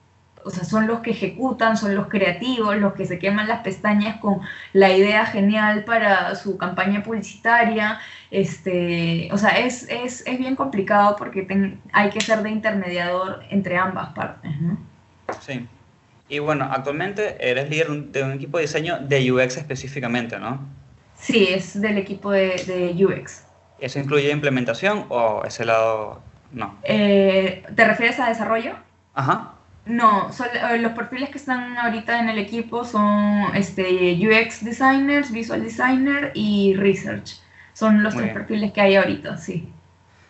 o sea, son los que ejecutan, son los creativos, los que se queman las pestañas con la idea genial para su campaña publicitaria. Este, o sea, es, es, es bien complicado porque hay que ser de intermediador entre ambas partes, ¿no? Sí. Y bueno, actualmente eres líder de un equipo de diseño de UX específicamente, ¿no? Sí, es del equipo de, de UX. ¿Eso incluye implementación o ese lado no? Eh, ¿Te refieres a desarrollo? Ajá. No, eh, los perfiles que están ahorita en el equipo son este, UX Designers, Visual Designer y Research. Son los tres perfiles que hay ahorita, sí.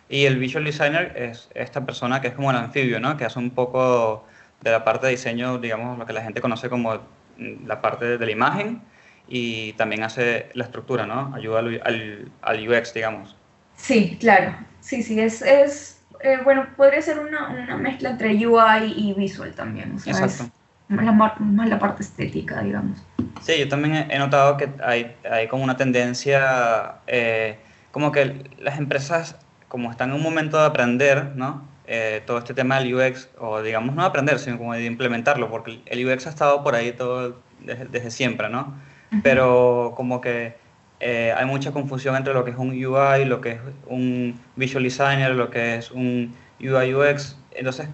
Y el Visual Designer es esta persona que es como el anfibio, ¿no? Que hace un poco de la parte de diseño, digamos, lo que la gente conoce como mm, la parte de la imagen y también hace la estructura, ¿no? Ayuda al, al, UX, digamos. Sí, claro. Sí, sí, es, es eh, bueno, podría ser una, una, mezcla entre UI y visual también. O sea, Exacto. más, la, más la parte estética, digamos. Sí, yo también he notado que hay, hay como una tendencia, eh, como que las empresas, como están en un momento de aprender, ¿no? Eh, todo este tema del UX, o digamos no de aprender, sino como de implementarlo, porque el UX ha estado por ahí todo desde, desde siempre, ¿no? Pero como que eh, hay mucha confusión entre lo que es un UI, lo que es un visual designer, lo que es un UI UX. Entonces,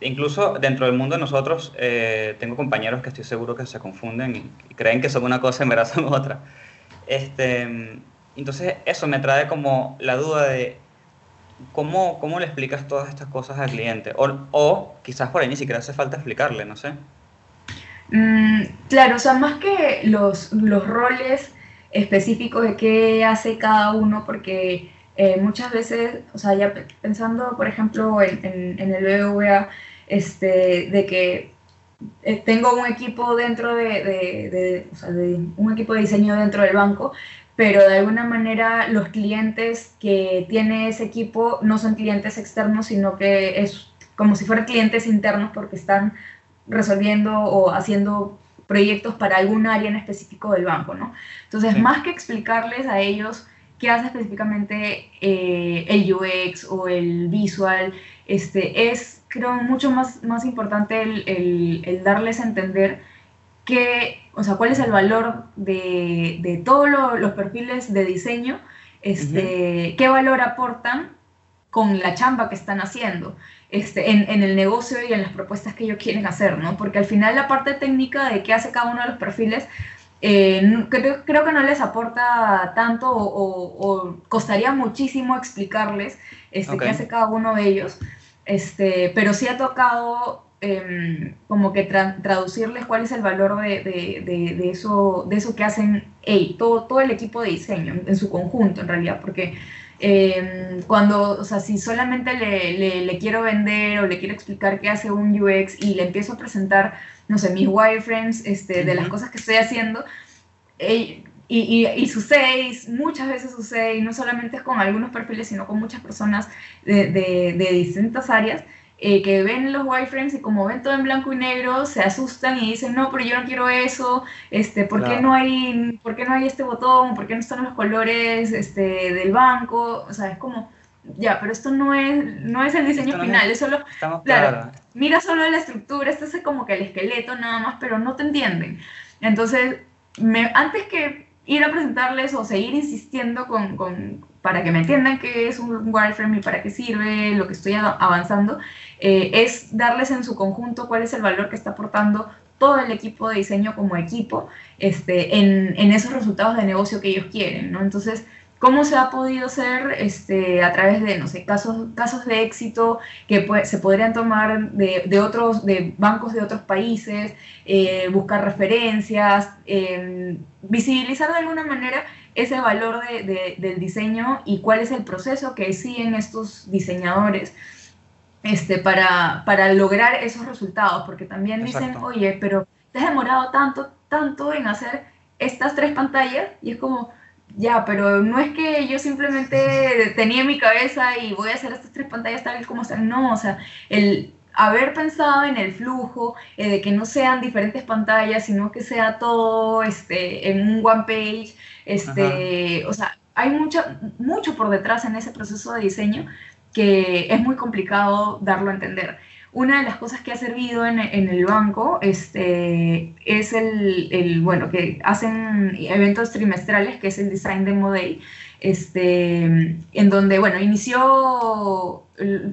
incluso dentro del mundo de nosotros, eh, tengo compañeros que estoy seguro que se confunden y, creen que son una cosa en verdad son otra. Este, entonces, eso me trae como la duda de cómo, cómo le explicas todas estas cosas al cliente. O, o quizás por ahí ni siquiera hace falta explicarle, no sé. Mm, claro, o sea, más que los, los roles específicos de qué hace cada uno, porque eh, muchas veces, o sea, ya pensando, por ejemplo, en, en, el BBVA, este, de que eh, tengo un equipo dentro de, de, o sea, de, un equipo de diseño dentro del banco, pero de alguna manera los clientes que tiene ese equipo no son clientes externos, sino que es como si fueran clientes internos porque están resolviendo o haciendo proyectos para algún área en específico del banco, ¿no? Entonces, más que explicarles a ellos qué hace específicamente eh, el UX o el visual, este, es, creo, mucho más, más importante el, el, darles a entender qué, o sea, cuál es el valor de, de todos los perfiles de diseño, este, qué valor aportan con la chamba que están haciendo este, en, en, el negocio y en las propuestas que ellos quieren hacer, ¿no? Porque al final la parte técnica de qué hace cada uno de los perfiles, eh, creo, creo, que no les aporta tanto o, costaría muchísimo explicarles este, qué hace cada uno de ellos, este, pero sí ha tocado em, como que traducirles cuál es el valor de, de, de, eso, de eso que hacen todo, todo el equipo de diseño en su conjunto en realidad, porque Em, cuando, o sea, si solamente le, le, quiero vender o le quiero explicar qué hace un UX y le empiezo a presentar, no sé, mis wireframes este, de las cosas que estoy haciendo, y, y, y, sucede, muchas veces sucede, y no solamente es con algunos perfiles, sino con muchas personas de, de, de distintas áreas, eh, que ven los wireframes y como ven todo en blanco y negro, se asustan y dicen, no, pero yo no quiero eso, este, ¿por, qué no hay, ¿por qué no hay este botón? ¿Por qué no están los colores este, del banco? O sea, es como, ya, pero esto no es, no es el diseño final, es, solo, claro, mira solo la estructura, esto es como que el esqueleto nada más, pero no te entienden. Entonces, me, antes que ir a presentarles o seguir insistiendo con, con, para que me entiendan qué es un wireframe y para qué sirve lo que estoy avanzando, eh, es darles en su conjunto cuál es el valor que está aportando todo el equipo de diseño como equipo este, en, en esos resultados de negocio que ellos quieren, ¿no? Entonces, ¿Cómo se ha podido hacer este, a través de, no sé, casos, casos de éxito que se podrían tomar de, de, otros, de bancos de otros países, eh, buscar referencias, eh, visibilizar de alguna manera ese valor de, del diseño y cuál es el proceso que siguen estos diseñadores este, para, para lograr esos resultados? Porque también dicen, oye, pero te has demorado tanto, tanto en hacer estas tres pantallas y es como ya, pero no es que yo simplemente tenía en mi cabeza y voy a hacer estas tres pantallas tal como están, no, o sea, el haber pensado en el flujo, eh, de que no sean diferentes pantallas, sino que sea todo este, en un one page, este, o sea, hay mucha, mucho por detrás en ese proceso de diseño que es muy complicado darlo a entender. Una de las cosas que ha servido en, el banco este, es el, el, bueno, que hacen eventos trimestrales, que es el Design Demo Day, este, en donde, bueno, inició,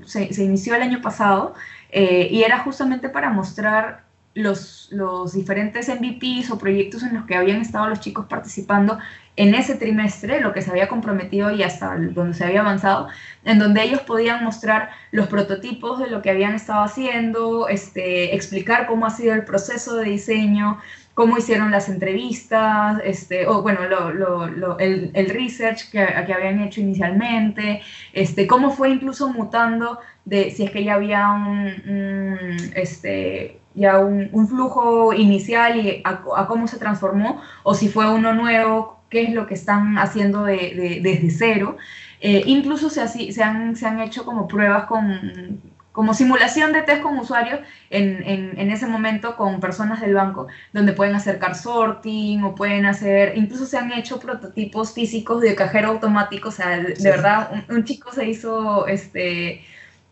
se, se inició el año pasado eh, y era justamente para mostrar los, los, diferentes MVPs o proyectos en los que habían estado los chicos participando en ese trimestre, lo que se había comprometido y hasta donde se había avanzado, en donde ellos podían mostrar los prototipos de lo que habían estado haciendo, este, explicar cómo ha sido el proceso de diseño, cómo hicieron las entrevistas, este, o bueno, lo, lo, el, el, research que, que, habían hecho inicialmente, este, cómo fue incluso mutando de si es que ya había un, un este, ya un, un, flujo inicial y a, a, cómo se transformó, o si fue uno nuevo, qué es lo que están haciendo de, desde cero. Eh, incluso se, se, han, se han hecho como pruebas con, como simulación de test con usuarios en, en, ese momento con personas del banco, donde pueden hacer car sorting o pueden hacer, incluso se han hecho prototipos físicos de cajero automático, o sea, de, verdad, un, un, chico se hizo este,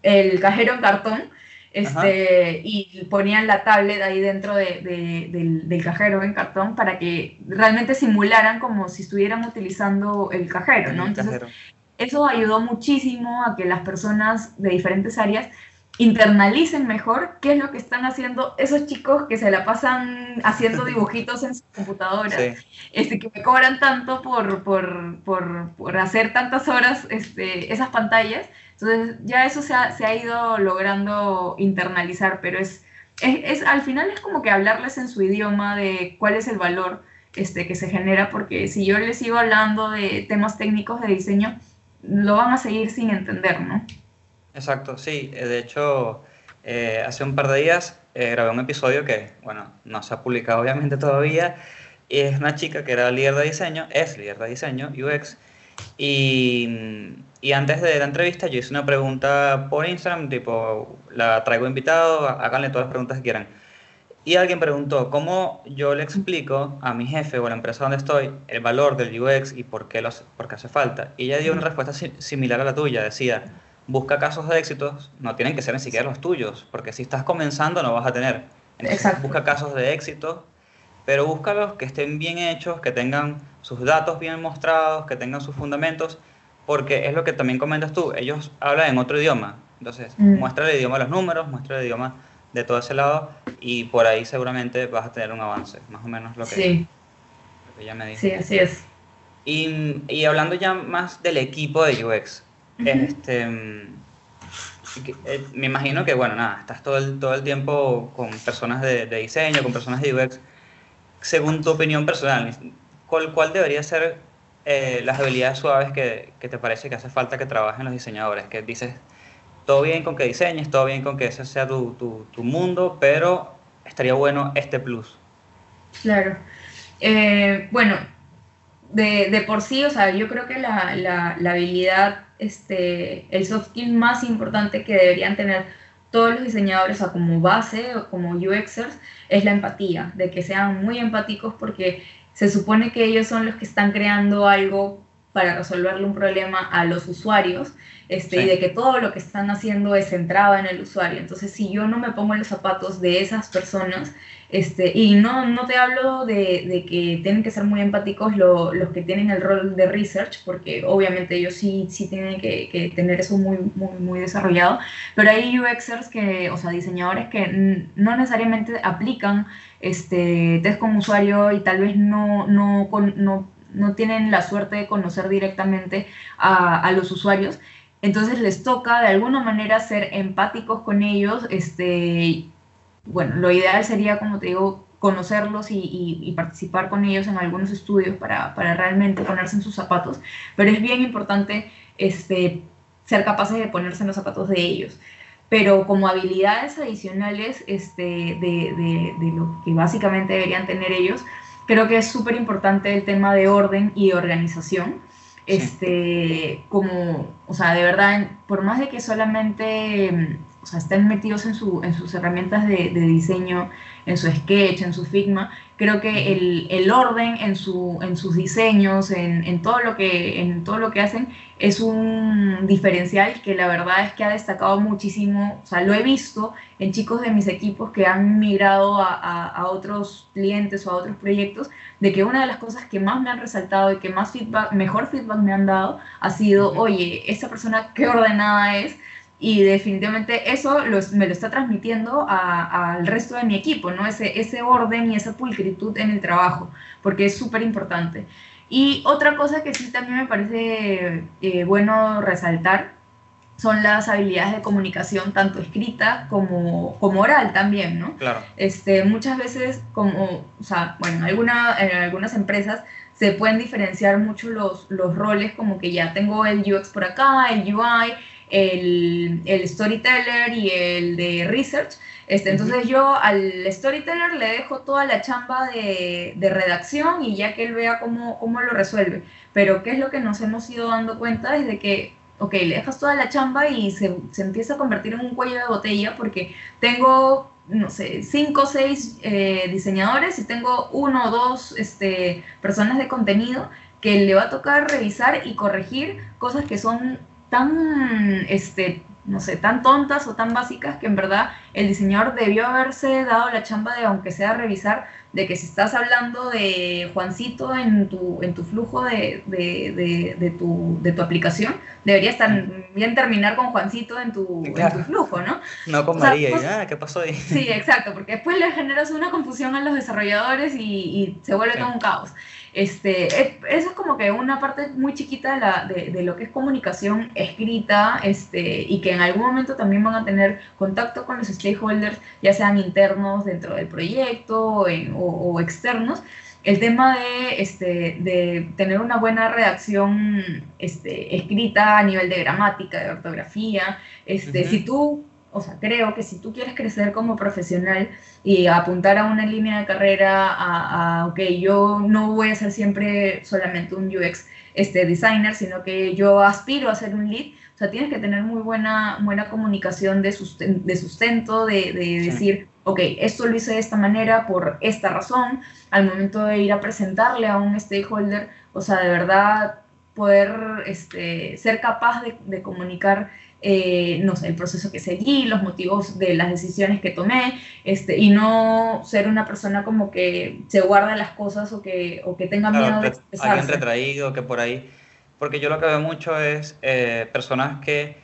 el cajero en cartón este, y ponían la tablet ahí dentro de, de, del, del, cajero en cartón para que realmente simularan como si estuvieran utilizando el cajero, ¿no? Entonces, eso ayudó muchísimo a que las personas de diferentes áreas internalicen mejor qué es lo que están haciendo esos chicos que se la pasan haciendo dibujitos en sus computadoras, sí. este, que me cobran tanto por, por, por, por hacer tantas horas este, esas pantallas entonces ya eso se ha, se ha ido logrando internalizar, pero es, es, es, al final es como que hablarles en su idioma de cuál es el valor este, que se genera, porque si yo les sigo hablando de temas técnicos de diseño, lo van a seguir sin entender, ¿no? Exacto, sí. De hecho, eh, hace un par de días eh, grabé un episodio que, bueno, no se ha publicado obviamente todavía, y es una chica que era líder de diseño, es líder de diseño, UX, y, y, antes de la entrevista yo hice una pregunta por Instagram, tipo, la traigo invitado, háganle todas las preguntas que quieran. Y alguien preguntó, ¿cómo yo le explico a mi jefe o a la empresa donde estoy el valor del UX y por qué, los, por qué hace falta? Y ella dio una respuesta similar a la tuya, decía, busca casos de éxitos, no tienen que ser ni siquiera los tuyos, porque si estás comenzando no vas a tener. Entonces, Exacto. busca casos de éxito, pero búscalos que estén bien hechos, que tengan sus datos bien mostrados, que tengan sus fundamentos, porque es lo que también comentas tú, ellos hablan en otro idioma, entonces mm. muestra el idioma de los números, muestra el idioma de todo ese lado y por ahí seguramente vas a tener un avance, más o menos lo que, sí. lo que ella me dijo. Sí, así es. Y, y hablando ya más del equipo de UX, uh -huh. este, eh, me imagino que, bueno, nada, estás todo el, todo el tiempo con personas de, de diseño, con personas de UX, según tu opinión personal, ¿cuál, cuál debería ser eh, las habilidades suaves que, que, te parece que hace falta que trabajen los diseñadores? Que dices, todo bien con que diseñes, todo bien con que ese sea tu, tu, tu mundo, pero estaría bueno este plus. Claro. Eh, bueno, de, de, por sí, o sea, yo creo que la, la, la habilidad, este, el soft skill más importante que deberían tener todos los diseñadores, o sea, como base o como UXers, es la empatía, de que sean muy empáticos porque se supone que ellos son los que están creando algo para resolverle un problema a los usuarios este, sí. y de que todo lo que están haciendo es centrado en el usuario. Entonces, si yo no me pongo en los zapatos de esas personas, este, y no, no te hablo de, de que tienen que ser muy empáticos lo, los que tienen el rol de research, porque obviamente ellos sí, sí tienen que, tener eso muy, muy, desarrollado, pero hay UXers, que, o sea, diseñadores que no necesariamente aplican este, test con usuario y tal vez no, no, no, no tienen la suerte de conocer directamente a, a los usuarios. Entonces les toca de alguna manera ser empáticos con ellos, este, bueno, lo ideal sería, como te digo, conocerlos y, y, y, participar con ellos en algunos estudios para, para, realmente ponerse en sus zapatos, pero es bien importante este, ser capaces de ponerse en los zapatos de ellos. Pero como habilidades adicionales este, de, de, de, lo que básicamente deberían tener ellos, creo que es súper importante el tema de orden y organización. Este, como, o sea, de verdad, por más de que solamente o sea, estén metidos en, su, en sus herramientas de, de, diseño, en su sketch, en su Figma, creo que el, el orden en, su, en sus diseños, en, en, todo lo que, en todo lo que hacen, es un diferencial que la verdad es que ha destacado muchísimo, o sea, lo he visto en chicos de mis equipos que han migrado a, a, a otros clientes o a otros proyectos, de que una de las cosas que más me han resaltado y que más feedback, mejor feedback me han dado ha sido, oye, esta persona qué ordenada es, y definitivamente eso me lo está transmitiendo al resto de mi equipo, ¿no? Ese, ese orden y esa pulcritud en el trabajo, porque es súper importante. Y otra cosa que sí también me parece eh, bueno resaltar son las habilidades de comunicación, tanto escrita como, como oral también, ¿no? Claro. Este, muchas veces, como, o sea, bueno, alguna, en algunas empresas se pueden diferenciar mucho los, los roles, como que ya tengo el UX por acá, el UI, el, el, storyteller y el de research. Este, entonces yo al storyteller le dejo toda la chamba de, de, redacción y ya que él vea cómo, cómo lo resuelve. Pero ¿qué es lo que nos hemos ido dando cuenta? Desde que, ok, le dejas toda la chamba y se, se empieza a convertir en un cuello de botella porque tengo no sé, cinco o seis eh, diseñadores y tengo uno o dos este, personas de contenido que le va a tocar revisar y corregir cosas que son tan, este, no sé, tan tontas o tan básicas que en verdad el diseñador debió haberse dado la chamba de, aunque sea revisar, de que si estás hablando de Juancito en tu, en tu flujo de, de, de, tu, de tu aplicación, debería estar bien terminar con Juancito en tu, en tu flujo, ¿no? No con O sea, María, pues- ah, ¿qué pasó ahí? Sí, exacto, porque después le generas una confusión a los desarrolladores y, y se vuelve Sí. todo un caos. Este, es- eso es como que una parte muy chiquita de, la, de, de lo que es comunicación escrita este, y que en algún momento también van a tener contacto con los stakeholders, ya sean internos dentro del proyecto o, en- o- o externos. El tema de, este, de tener una buena redacción este, escrita a nivel de gramática, de ortografía, este, Ujú. si tú, o sea, creo que si tú quieres crecer como profesional y apuntar a una línea de carrera, a, a, ok, yo no voy a ser siempre solamente un UX este, designer, sino que yo aspiro a ser un lead, o sea, tienes que tener muy buena, buena comunicación de, susten- de sustento, de, de Sí. decir, ok, esto lo hice de esta manera por esta razón, al momento de ir a presentarle a un stakeholder, o sea, de verdad poder este, ser capaz de, de comunicar, eh, no sé, el proceso que seguí, los motivos de las decisiones que tomé, este, y no ser una persona como que se guarda las cosas o que, o que tenga miedo Claro, de re- alguien expresarse. retraído que por ahí. Porque yo lo que veo mucho es eh, personas que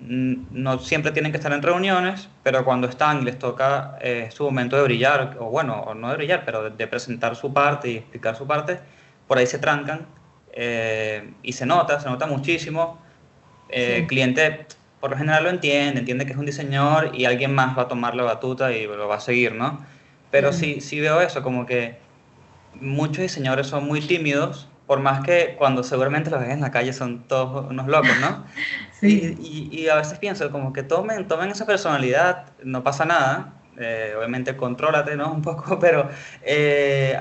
no siempre tienen que estar en reuniones, pero cuando están y les toca eh, su momento de brillar, o bueno, o no de brillar, pero de, de presentar su parte y explicar su parte, por ahí se trancan eh, y se nota, se nota muchísimo. Eh, Sí. Cliente por lo general lo entiende, entiende que es un diseñador y alguien más va a tomar la batuta y lo va a seguir, ¿no? Pero Mm. sí, sí veo eso, como que muchos diseñadores son muy tímidos, por más que cuando seguramente los ves en la calle son todos unos locos, ¿no? Sí. Y, y- y a veces pienso como que tomen, tomen esa personalidad, no pasa nada, eh, obviamente contrólate, ¿no? Un poco, pero eh,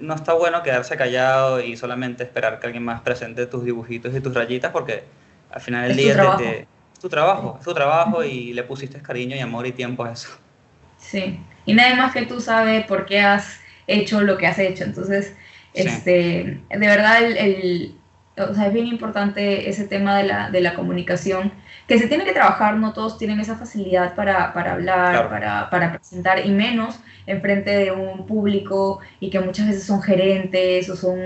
no está bueno quedarse callado y solamente esperar que alguien más presente tus dibujitos y tus rayitas porque al final del Es día te- te- tu trabajo, es tu trabajo y le pusiste cariño y amor y tiempo a eso. Sí, y nadie más que tú sabe por qué has hecho lo que has hecho. Entonces, Sí. este, de verdad, el, el- o sea, es bien importante ese tema de la, de la comunicación, que se tiene que trabajar, no todos tienen esa facilidad para, para hablar, Claro. para, para presentar, y menos enfrente de un público, y que muchas veces son gerentes o son,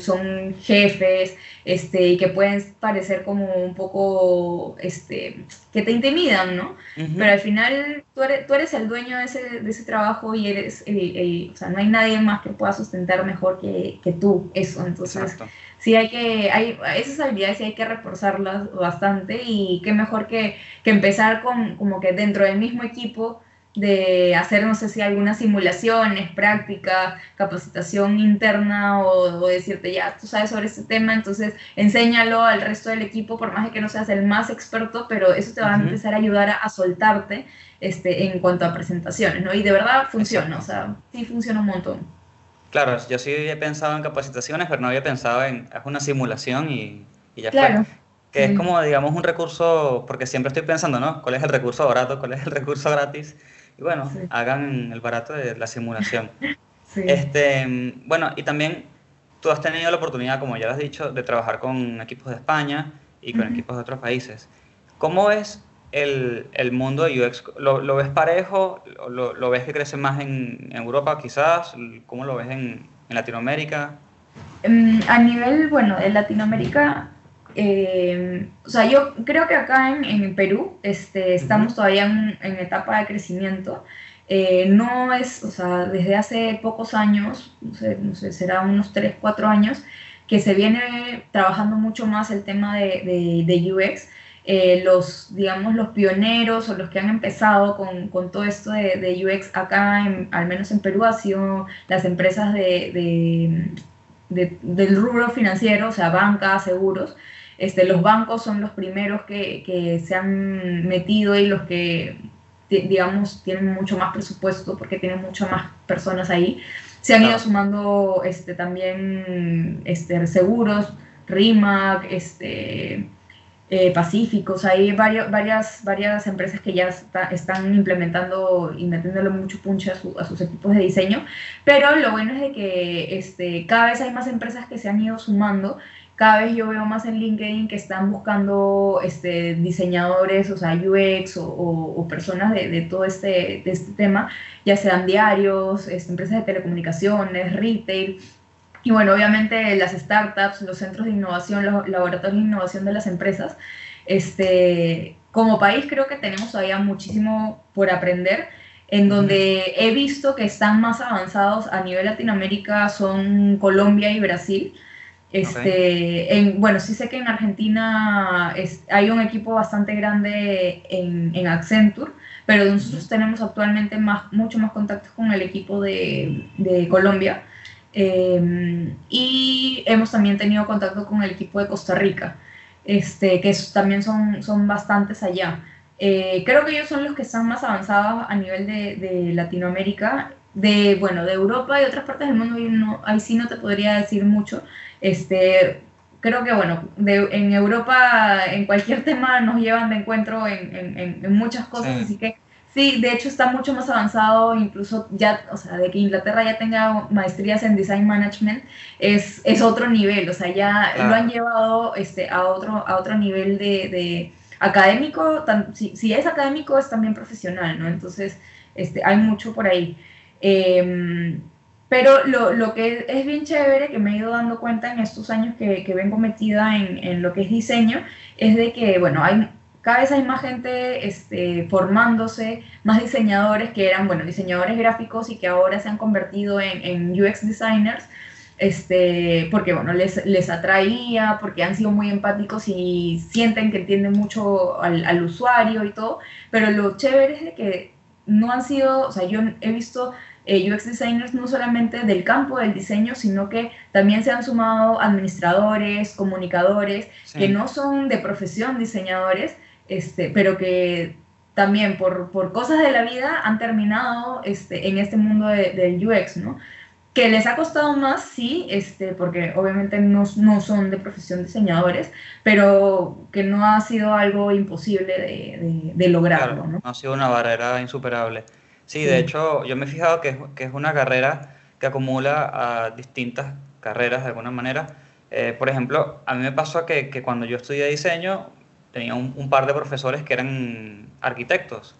son jefes, este, y que pueden parecer como un poco, este, que te intimidan, ¿no? Ujú. Pero al final tú eres, tú eres el dueño de ese, de ese trabajo y eres el, el- o sea, no hay nadie más que pueda sustentar mejor que, que tú eso. Entonces, Exacto. Sí hay que, hay, esas habilidades sí hay que reforzarlas bastante y qué mejor que, que empezar con como que dentro del mismo equipo de hacer, no sé si algunas simulaciones, prácticas, capacitación interna o, o decirte, ya, tú sabes sobre este tema, entonces enséñalo al resto del equipo, por más de que no seas el más experto, pero eso te va a empezar a ayudar a, a soltarte este, en cuanto a presentaciones, ¿no? Y de verdad funciona, o Exacto. sea, sí funciona un montón. Claro, yo sí he pensado en capacitaciones, pero no había pensado en, es una simulación y, y ya Claro. fue. Que es Sí. como, digamos, un recurso, porque siempre estoy pensando, ¿no? ¿Cuál es el recurso barato? ¿Cuál es el recurso gratis? Y bueno, Sí. hagan el barato de la simulación. Sí. Este, mm, bueno, y también tú has tenido la oportunidad, como ya lo has dicho, de trabajar con equipos de España y con Ujú. equipos de otros países. ¿Cómo ves el, el mundo de UX? ¿Lo, lo ves parejo? ¿Lo, lo ves que crece más en, en Europa quizás? ¿Cómo lo ves en, en Latinoamérica? Mm, A nivel, bueno, de Latinoamérica, eh, o sea, yo creo que acá en, en Perú este, estamos Ujú. todavía en, en etapa de crecimiento. Eh, no es, o sea, desde hace pocos años, no sé, no sé, será unos 3, 4 años, que se viene trabajando mucho más el tema de, de- de UX. Eh, los, digamos, los pioneros o los que han empezado con, con todo esto de, de UX acá, en- al menos en Perú, han sido las empresas de, de- de- del rubro financiero, o sea, banca, seguros. Este, los bancos son los primeros que, que se han metido y los que, di- digamos, tienen mucho más presupuesto porque tienen muchas más personas ahí. Se han ido Claro. sumando este, también este, seguros, RIMAC, este, eh, Pacíficos, hay varios, varias, varias empresas que ya está- están implementando y metiéndole mucho punche a, su- a sus equipos de diseño, pero lo bueno es de que este, cada vez hay más empresas que se han ido sumando, cada vez yo veo más en LinkedIn que están buscando este, diseñadores, o sea, UX o, personas de, todo este, este tema, ya sean diarios, este, empresas de telecomunicaciones, retail, y bueno, obviamente las startups, los centros de innovación, los laboratorios de innovación de las empresas. Este, como país creo que tenemos todavía muchísimo por aprender. En donde he visto que están más avanzados a nivel Latinoamérica son Colombia y Brasil. Este, en, bueno, sí sé que en Argentina es- hay un equipo bastante grande en, en Accenture, pero nosotros tenemos actualmente más, mucho más contactos con el equipo de, de Colombia. Eh, y hemos también tenido contacto con el equipo de Costa Rica, este, que también son, son bastantes allá. Eh, creo que ellos son los que están más avanzados a nivel de, de Latinoamérica, de, bueno, de Europa y otras partes del mundo, no, ahí sí no te podría decir mucho. Este, creo que, bueno, de- en Europa en cualquier tema nos llevan de encuentro en, en- en- en muchas cosas, Sí. así que Sí, de hecho está mucho más avanzado, incluso ya, o sea, de que Inglaterra ya tenga maestrías en design management es, es otro nivel, o sea, ya lo han llevado este, a, otro, a otro nivel de, de académico, tan- si, si es académico es también profesional, ¿no? Entonces, este, hay mucho por ahí. Em, pero lo, lo que es bien chévere que me he ido dando cuenta en estos años que, que vengo metida en, en lo que es diseño, es de que, bueno, hay, cada vez hay más gente este, formándose, más diseñadores que eran, bueno, diseñadores gráficos y que ahora se han convertido en, en UX designers, este, porque, bueno, les, les atraía, porque han sido muy empáticos y sienten que entienden mucho al, al usuario y todo, pero lo chévere es de que no han sido, o sea, yo he visto eh, UX designers no solamente del campo del diseño, sino que también se han sumado administradores, comunicadores, Sí. que no son de profesión diseñadores, este, pero que también por, por cosas de la vida han terminado este, en este mundo de- del UX, ¿no? Que les ha costado más, sí, este, porque obviamente no, no son de profesión diseñadores, pero que no ha sido algo imposible de, de- de lograrlo, Claro, ¿no? no ha sido una barrera insuperable. Sí, Sí. de hecho, yo me he fijado que es, que es una carrera que acumula a distintas carreras de alguna manera. Eh, por ejemplo, a mí me pasó que, que cuando yo estudié diseño tenía un, un par de profesores que eran arquitectos,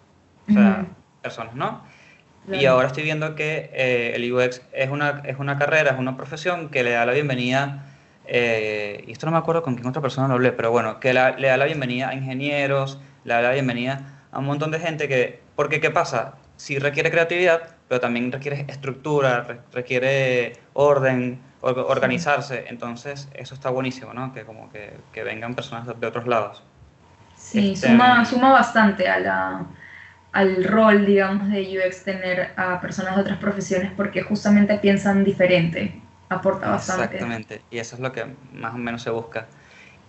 o sea, Ujú. personas, ¿no? Y Claro. ahora estoy viendo que eh, el UX es una, es una carrera, es una profesión que le da la bienvenida, eh, y esto no me acuerdo con quién otra persona lo hablé, pero bueno, que la- le da la bienvenida a ingenieros, le da la bienvenida a un montón de gente que, porque ¿qué pasa? Sí requiere creatividad, pero también requiere estructura, re- requiere orden, or- organizarse, entonces eso está buenísimo, ¿no? Que como que, que vengan personas de otros lados. Sí, Este, suma, suma bastante a la, al rol, digamos, de UX tener a personas de otras profesiones porque justamente piensan diferente, aporta bastante. Exactamente, y eso es lo que más o menos se busca.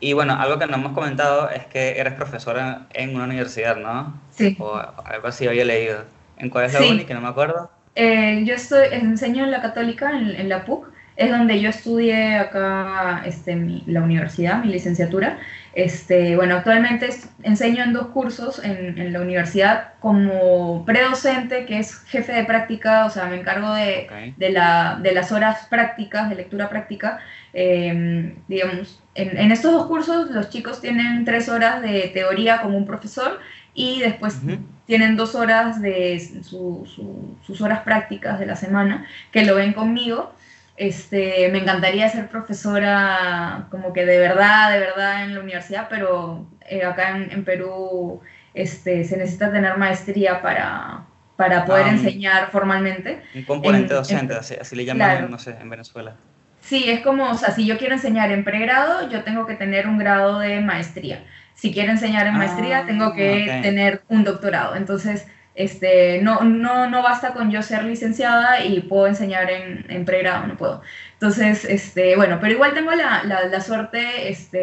Y bueno, algo que no hemos comentado es que eres profesora en una universidad, ¿no? Sí, O algo así había leído. ¿En cuál es la Sí. uni? Que no me acuerdo. Eh, yo estoy, enseño en la católica, en, en la PUC, es donde yo estudié acá este, mi, la universidad, mi licenciatura. Este, bueno, actualmente enseño en dos cursos en, en, la universidad como predocente, que es jefe de práctica, o sea, me encargo de, de, la, de las horas prácticas, de lectura práctica. Eh, digamos, en, en estos dos cursos los chicos tienen tres horas de teoría con un profesor y después tienen dos horas de su- su- sus horas prácticas de la semana que lo ven conmigo. Este, me encantaría ser profesora como que de verdad, de verdad en la universidad, pero eh, acá en, en Perú este, se necesita tener maestría para, para poder Ah, enseñar formalmente. Un componente En- docente, en- así, así le llaman, claro. no sé, en Venezuela. Sí, es como, o sea, si yo quiero enseñar en pregrado, yo tengo que tener un grado de maestría. Si quiero enseñar en Ah, maestría, tengo que tener un doctorado. Entonces, este, no, no, no basta con yo ser licenciada y puedo enseñar en, en pregrado, no puedo. Entonces, este, bueno, pero igual tengo la, la, la suerte este,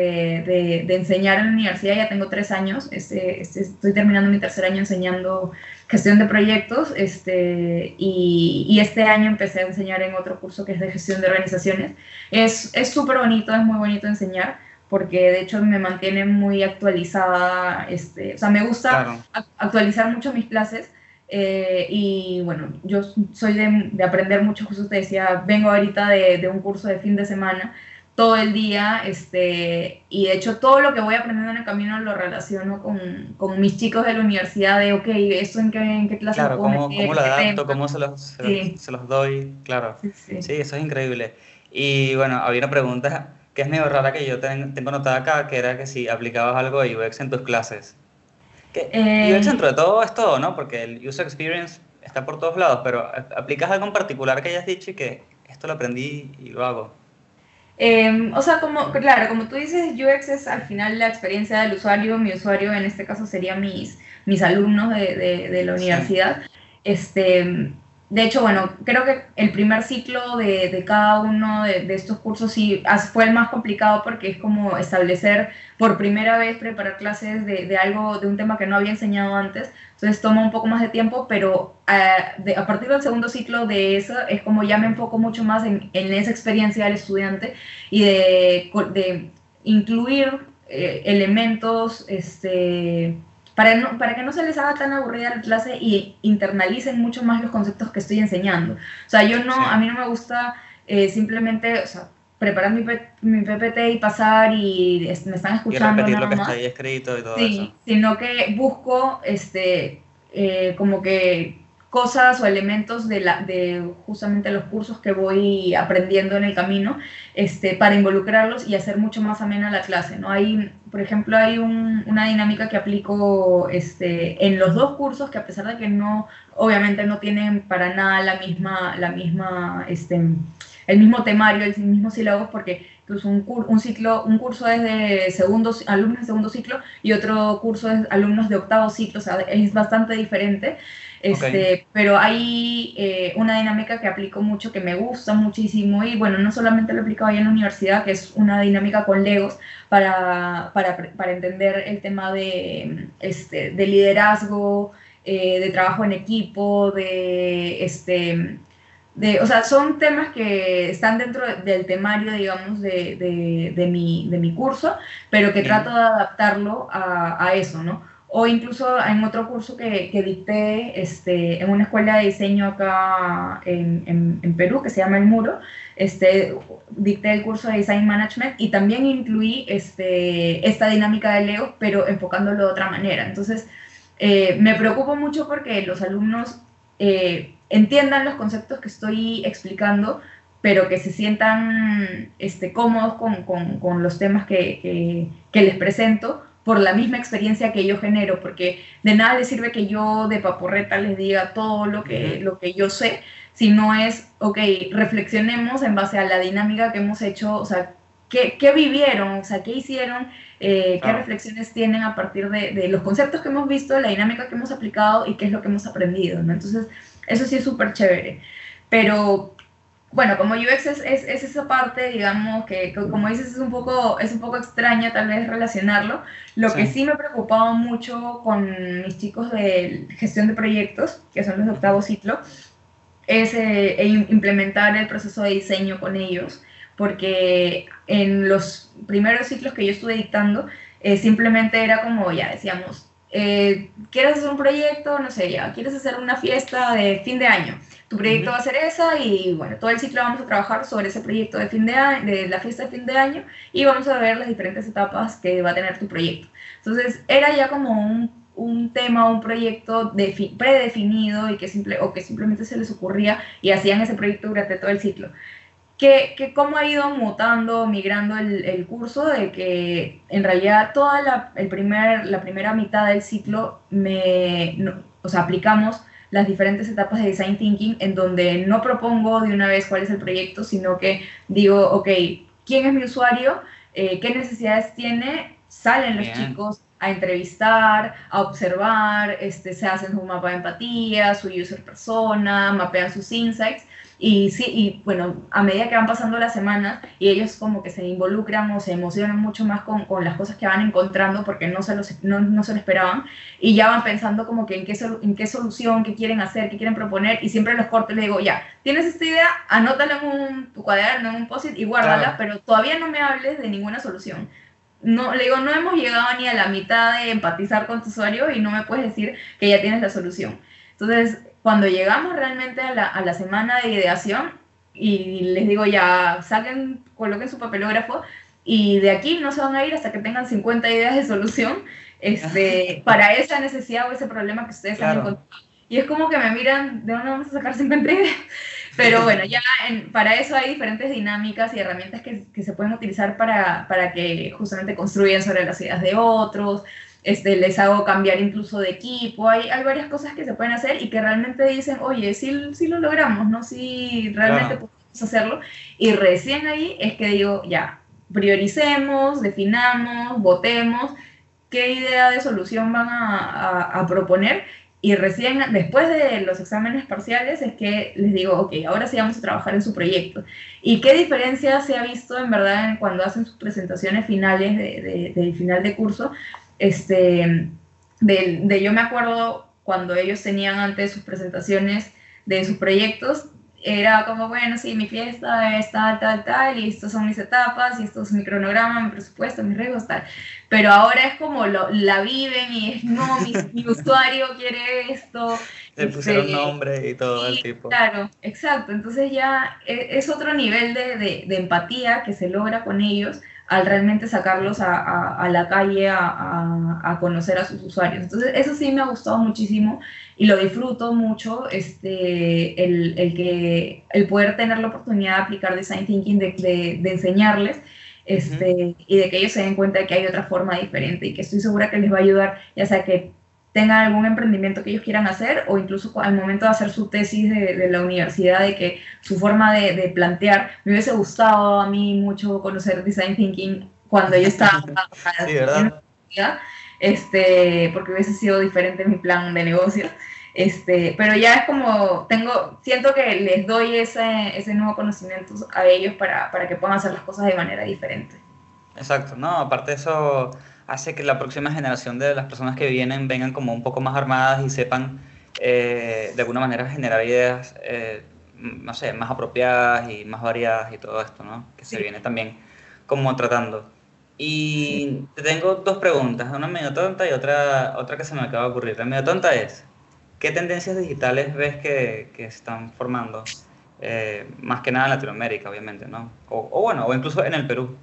de, de enseñar en la universidad, ya tengo tres años, este, este, estoy terminando mi tercer año enseñando gestión de proyectos este, y, y este año empecé a enseñar en otro curso que es de gestión de organizaciones. Es es súper bonito, es muy bonito enseñar porque de hecho me mantiene muy actualizada, este, o sea, me gusta Claro. actualizar mucho mis clases eh, y bueno, yo soy de, de aprender mucho, justo te decía, vengo ahorita de, de un curso de fin de semana todo el día, este, y de hecho todo lo que voy aprendiendo en el camino lo relaciono con, con mis chicos de la universidad, de, ok, ¿esto en qué, en qué clase Claro, cómo, meter? cómo lo ¿Qué adapto, cómo se los, se, Sí. los, se los doy, claro. Sí, sí. Sí, eso es increíble. Y bueno, había una pregunta que es medio rara que yo ten- tengo notada acá, que era que si aplicabas algo de UX en tus clases. Que Eh, UX dentro de todo es todo, ¿no? Porque el user experience está por todos lados, pero ¿a- ¿aplicas algo en particular que hayas dicho y que esto lo aprendí y lo hago? Eh, o sea, como, claro, como tú dices, UX es al final la experiencia del usuario. Mi usuario en este caso serían mis, mis alumnos de, de- de la Sí. universidad. Este, de hecho, bueno, creo que el primer ciclo de, de cada uno de, de estos cursos sí fue el más complicado porque es como establecer por primera vez, preparar clases de, de algo, de un tema que no había enseñado antes. Entonces toma un poco más de tiempo, pero de- a partir del segundo ciclo de eso es como ya me enfoco mucho más en, en esa experiencia del estudiante y de incluir eh, elementos este, para, no- para que no se les haga tan aburrida la clase y internalicen mucho más los conceptos que estoy enseñando. O sea, yo no, Sí. a mí no me gusta eh, simplemente, o sea, preparar mi, mi PPT y pasar y es- me están Y escuchando repetir nada lo que más. está ahí escrito y todo Sí, eso. sino que busco este, eh, como que cosas o elementos de, la, de justamente los cursos que voy aprendiendo en el camino este, para involucrarlos y hacer mucho más amena la clase. ¿no? Hay, por ejemplo, hay un- una dinámica que aplico este, en los dos cursos que a pesar de que no, obviamente no tienen para nada la misma, la misma, este, el mismo temario, el mismo sílabos, porque incluso un, cur- un ciclo, un curso es de segundo, alumnos de segundo ciclo y otro curso es alumnos de octavo ciclo, o sea, es bastante diferente. Este, Pero hay eh, una dinámica que aplico mucho, que me gusta muchísimo y bueno, no solamente lo he aplicado ahí en la universidad, que es una dinámica con Legos para, para, para entender el tema de, este, de liderazgo, eh, de trabajo en equipo, de este, de, o sea, son temas que están dentro del temario, digamos, de, de, de, mi, de mi curso, pero que trato de adaptarlo a, a eso, ¿no? O incluso en otro curso que, que dicté este, en una escuela de diseño acá en, en, en Perú, que se llama El Muro, este, dicté el curso de Design Management y también incluí este, esta dinámica de Lego, pero enfocándolo de otra manera. Entonces, eh, me preocupo mucho porque los alumnos eh, entiendan los conceptos que estoy explicando, pero que se sientan este, cómodos con, con, con los temas que, que, que, les presento por la misma experiencia que yo genero, porque de nada les sirve que yo de paporreta les diga todo lo que, lo que yo sé, si no es, ok, reflexionemos en base a la dinámica que hemos hecho, o sea, qué, qué vivieron, o sea, qué hicieron, eh, qué Claro. reflexiones tienen a partir de, de los conceptos que hemos visto, la dinámica que hemos aplicado y qué es lo que hemos aprendido, ¿no? Entonces, eso sí es súper chévere. Pero, bueno, como UX es, es, es esa parte, digamos, que, que como dices, es un, poco, es un poco extraña tal vez relacionarlo. Lo Sí. que sí me ha preocupado mucho con mis chicos de gestión de proyectos, que son los de octavo ciclo, es eh, e implementar el proceso de diseño con ellos, porque en los primeros ciclos que yo estuve dictando, eh, simplemente era como, ya decíamos, eh, ¿quieres hacer un proyecto? No sé, ya, ¿quieres hacer una fiesta de fin de año? Tu proyecto va a ser esa y bueno, todo el ciclo vamos a trabajar sobre ese proyecto de fin de año, de la fiesta de fin de año y vamos a ver las diferentes etapas que va a tener tu proyecto. Entonces, era ya como un, un tema, un proyecto predefinido y que simple, o que simplemente se les ocurría y hacían ese proyecto durante todo el ciclo que, que cómo ha ido mutando, migrando el, el, curso, de que en realidad toda la, el primer, la primera mitad del ciclo me, o sea, aplicamos las diferentes etapas de design thinking en donde no propongo de una vez cuál es el proyecto, sino que digo, ok, ¿quién es mi usuario? Eh, ¿Qué necesidades tiene? Salen los chicos a entrevistar, a observar, este, se hacen un mapa de empatía, su user persona, mapean sus insights y sí, y bueno, a medida que van pasando las semanas y ellos como que se involucran o se emocionan mucho más con, con las cosas que van encontrando porque no se, los, no, no, se lo esperaban y ya van pensando como que en qué, en qué solución, qué quieren hacer, qué quieren proponer y siempre los corto y les digo, ya, tienes esta idea, anótala en un, tu cuaderno, en un post-it y guárdala, pero todavía no me hables de ninguna solución. No, le digo, no hemos llegado ni a la mitad de empatizar con tu usuario y no me puedes decir que ya tienes la solución. Entonces, cuando llegamos realmente a la, a la semana de ideación, y les digo ya, saquen, coloquen su papelógrafo, y de aquí no se van a ir hasta que tengan 50 ideas de solución este, para esa necesidad o ese problema que ustedes han encontrado. Y es como que me miran, ¿de dónde vamos a sacar 50 ideas? Pero bueno, ya para eso hay diferentes dinámicas y herramientas que, que se pueden utilizar para, para, que justamente construyan sobre las ideas de otros, este, les hago cambiar incluso de equipo, hay, hay varias cosas que se pueden hacer y que realmente dicen, oye, sí, sí lo logramos, ¿no? Sí, realmente podemos hacerlo. Y recién ahí es que digo, ya, prioricemos, definamos, votemos qué idea de solución van a, a, proponer y recién después de los exámenes parciales es que les digo, ok, ahora sí vamos a trabajar en su proyecto. ¿Y qué diferencia se ha visto en verdad cuando hacen sus presentaciones finales de, de, del final de curso? Este, de, yo me acuerdo cuando ellos tenían antes sus presentaciones de sus proyectos, era como, bueno, sí, mi fiesta es tal, tal, tal, y estas son mis etapas, y esto es mi cronograma, mi presupuesto, mis riesgos, tal. Pero ahora es como lo, la viven y es, no, mi, usuario quiere esto. Le pusieron este, nombre y todo el tipo. Claro, exacto. Entonces ya e, es, otro nivel de, de, de empatía que se logra con ellos al realmente sacarlos a, a, la calle a, a, conocer a sus usuarios. Entonces, eso sí me ha gustado muchísimo y lo disfruto mucho, este, el, el que, el poder tener la oportunidad de aplicar Design Thinking, de, de, enseñarles. Este, y de que ellos se den cuenta de que hay otra forma diferente y que estoy segura que les va a ayudar, ya sea que tengan algún emprendimiento que ellos quieran hacer o incluso al momento de hacer su tesis de, la universidad, de que su forma de, plantear, me hubiese gustado a mí mucho conocer Design Thinking cuando yo estaba sí, ¿verdad? este, porque hubiese sido diferente mi plan de negocio. Este, pero ya es como, tengo, siento que les doy ese, ese nuevo conocimiento a ellos para, para que puedan hacer las cosas de manera diferente. Exacto, no, aparte de eso hace que la próxima generación de las personas que vienen vengan como un poco más armadas y sepan eh, de alguna manera generar ideas, eh, no sé, más apropiadas y más variadas y todo esto, ¿no? Que se viene también como tratando. Y te tengo dos preguntas, una medio tonta y otra, otra que se me acaba de ocurrir. La medio tonta es, ¿qué tendencias digitales ves que, que están formando? Eh, más que nada en Latinoamérica, obviamente, ¿no? O, o bueno, o incluso en el Perú.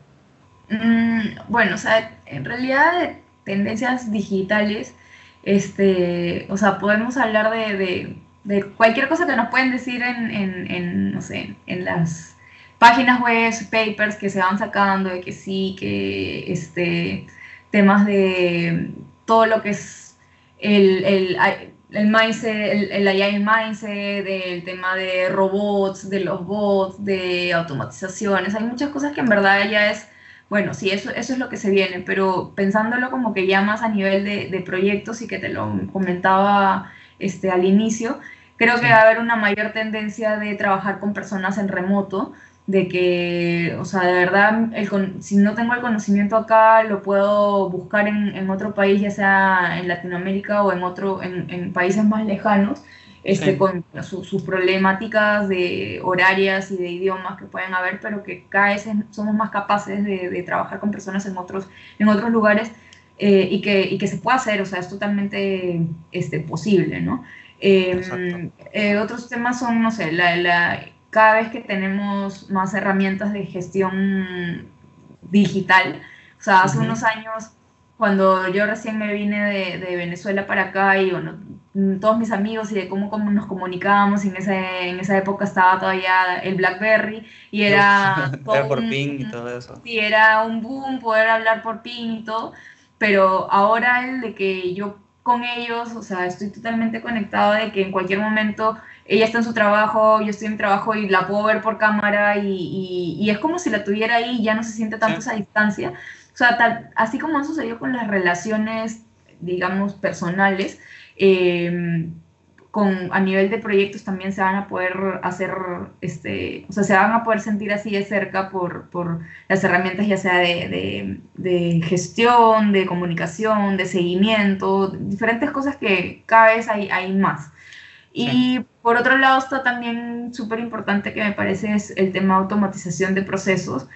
Mm, bueno, o sea, en realidad de tendencias digitales, este, o sea, podemos hablar de, de, cualquier cosa que nos pueden decir en, en, en, no sé, en las páginas web, papers que se van sacando, de que sí, que este, temas de todo lo que es el, el, el mindset, el, el AI mindset, del tema de robots, de los bots, de automatizaciones, hay muchas cosas que en verdad ya es bueno, sí, eso, eso es lo que se viene, pero pensándolo como que ya más a nivel de, proyectos y que te lo comentaba este, al inicio, creo que va a haber una mayor tendencia de trabajar con personas en remoto, de que, o sea, de verdad, el, si no tengo el conocimiento acá, lo puedo buscar en, en, otro país, ya sea en Latinoamérica o en, otro, en, en países más lejanos, este, Sí. con su- sus problemáticas de horarias y de idiomas que pueden haber, pero que cada vez somos más capaces de, de trabajar con personas en otros, en otros lugares eh, y, que, y que se puede hacer, o sea, es totalmente este, posible, ¿no? Eh, Exacto. eh, otros temas son, no sé, la, la- cada vez que tenemos más herramientas de gestión digital, o sea, hace unos años, cuando yo recién me vine de, de Venezuela para acá y bueno, mm, todos mis amigos y de cómo, cómo nos comunicábamos, en, ese, en esa época estaba todavía el BlackBerry y era... todo Era por un- ping y todo eso. sí, era un boom poder hablar por ping y todo, pero ahora el de que yo con ellos, o sea, estoy totalmente conectado de que en cualquier momento ella está en su trabajo, yo estoy en mi trabajo y la puedo ver por cámara y, y- y es como si la tuviera ahí, ya no se siente tanto Sí. esa distancia. O sea, tal- así como ha sucedido con las relaciones, digamos, personales, eh, con, a nivel de proyectos también se van a poder hacer, este, o sea, se van a poder sentir así de cerca por, por las herramientas ya sea de, de- de gestión, de comunicación, de seguimiento, diferentes cosas que cada vez hay, hay más. Y por otro lado está también súper importante que me parece es el tema de automatización de procesos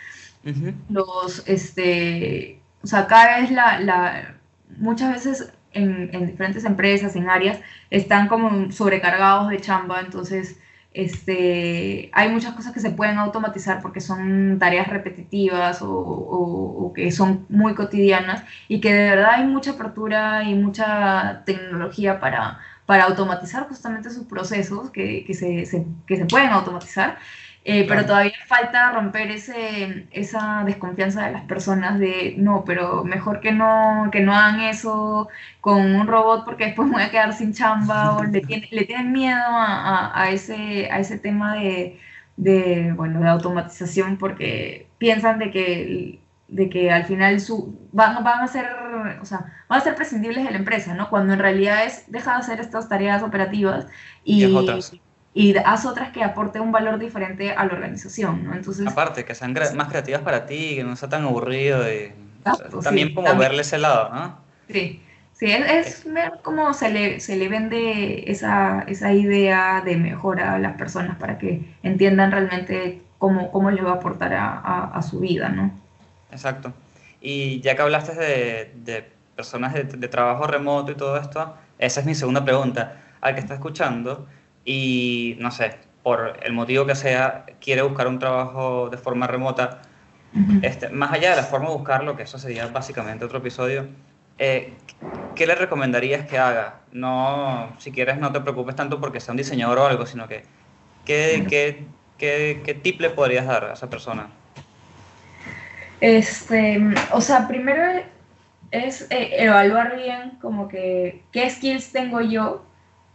Los, este, o sea, cada vez la, la muchas veces en, en diferentes empresas, en áreas, están como sobrecargados de chamba, entonces, este, hay muchas cosas que se pueden automatizar porque son tareas repetitivas o, o- que son muy cotidianas y que de verdad hay mucha apertura y mucha tecnología para, para automatizar justamente sus procesos que, que se- que se pueden automatizar. Eh, Claro. Pero todavía falta romper ese, esa desconfianza de las personas de no, pero mejor que no, que no hagan eso con un robot porque después me voy a quedar sin chamba o le, tiene- le tienen miedo a, a- a ese, a ese tema de, de, bueno, de automatización porque piensan de que, de que al final su, van, van a ser, o sea, van a ser prescindibles de la empresa, ¿no? Cuando en realidad es deja de hacer estas tareas operativas Y haz y, otras. Y haz otras que aporten un valor diferente a la organización, ¿no? Entonces, Aparte, que sean más creativas para ti, que no sea tan aburrido y Exacto, también sí, como también. verle ese lado, ¿no? sí, sí, es, es ver cómo se le, se le vende esa, esa idea de mejora a las personas para que entiendan realmente cómo, cómo les va a aportar a, a- a su vida, ¿no? Exacto. Y ya que hablaste de, de personas de, de trabajo remoto y todo esto, esa es mi segunda pregunta. Al que está escuchando y, no sé, por el motivo que sea, quiere buscar un trabajo de forma remota, este, más allá de la forma de buscarlo, que eso sería básicamente otro episodio, eh, ¿qué le recomendarías que haga? No, si quieres, no te preocupes tanto porque sea un diseñador o algo, sino que, ¿qué, qué, qué, qué tip le podrías dar a esa persona? Este, o sea, primero es eh, evaluar bien como que qué skills tengo yo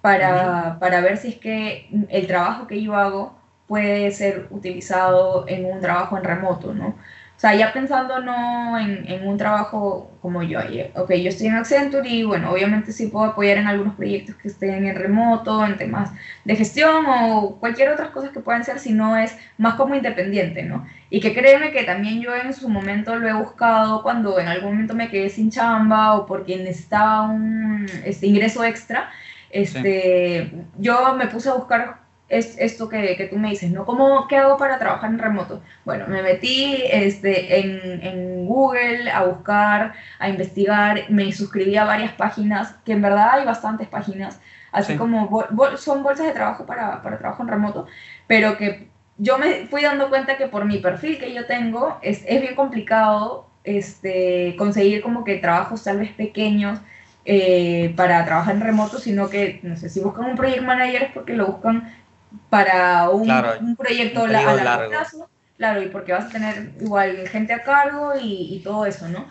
para, para ver si es que el trabajo que yo hago puede ser utilizado en un trabajo en remoto, ¿no? O sea, ya pensando no en, en un trabajo como yo, ok, yo estoy en Accenture y bueno, obviamente sí puedo apoyar en algunos proyectos que estén en remoto, en temas de gestión o cualquier otras cosas que puedan ser, si no es más como independiente, ¿no? Y que créeme que también yo en su momento lo he buscado cuando en algún momento me quedé sin chamba o porque necesitaba un este, ingreso extra. Este, Yo me puse a buscar es, esto que, que tú me dices, ¿no? ¿Cómo, ¿Qué hago para trabajar en remoto? Bueno, me metí este, en, en Google a buscar, a investigar, me suscribí a varias páginas, que en verdad hay bastantes páginas, así Sí. como bol- bol- son bolsas de trabajo para, para trabajo en remoto, pero que yo me fui dando cuenta que por mi perfil que yo tengo es, es bien complicado este, conseguir como que trabajos tal vez pequeños eh, para trabajar en remoto, sino que, no sé, si buscan un project manager es porque lo buscan para un, Claro, un proyecto un a largo. plazo, claro, y porque vas a tener igual gente a cargo y, y todo eso, ¿no?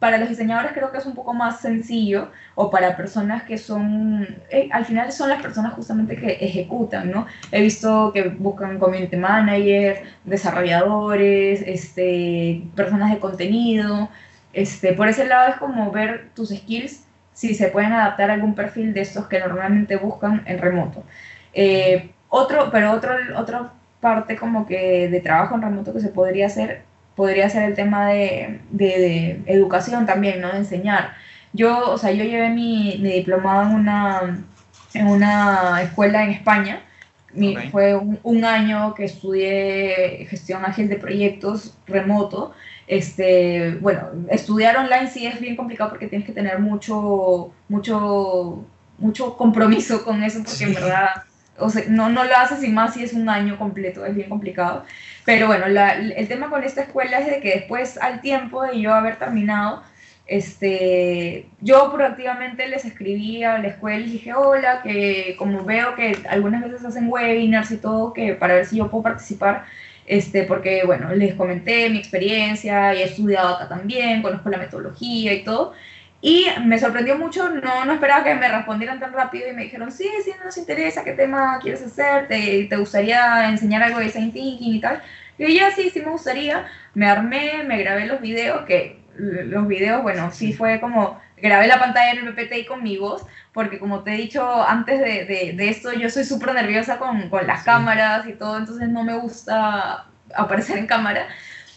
Para los diseñadores creo que es un poco más sencillo, o para personas que son, eh, al final son las personas justamente que ejecutan, ¿no? He visto que buscan community manager, desarrolladores, este, personas de contenido, este, por ese lado es como ver tus skills si se pueden adaptar a algún perfil de estos que normalmente buscan en remoto. Eh, otro, pero otro, otra parte como que de trabajo en remoto que se podría hacer, podría ser el tema de, de, de educación también, ¿no? De enseñar. Yo, o sea, yo llevé mi, mi diplomado en una, en una escuela en España. Mi-. Fue un, un año que estudié gestión ágil de proyectos remoto. Este, bueno, estudiar online sí es bien complicado porque tienes que tener mucho, mucho, mucho compromiso con eso porque en verdad, o sea, no, no lo haces y más si es un año completo, es bien complicado. Pero bueno, la- el tema con esta escuela es de que después, al tiempo de yo haber terminado, este, yo proactivamente les escribí a la escuela y dije, hola, que como veo que algunas veces hacen webinars y todo, que para ver si yo puedo participar, este, porque bueno, les comenté mi experiencia y he estudiado acá también, conozco la metodología y todo. Y me sorprendió mucho, no, no esperaba que me respondieran tan rápido y me dijeron, sí, sí, nos interesa, ¿qué tema quieres hacer? ¿Te, te gustaría enseñar algo de design thinking y tal? Y yo, ya, sí, sí me gustaría. Me armé, me grabé los videos, que los videos, bueno, sí fue como, grabé la pantalla en el PPT y con mi voz, porque como te he dicho antes de, de, de esto, yo soy súper nerviosa con, con las Sí. cámaras y todo, entonces no me gusta aparecer en cámara.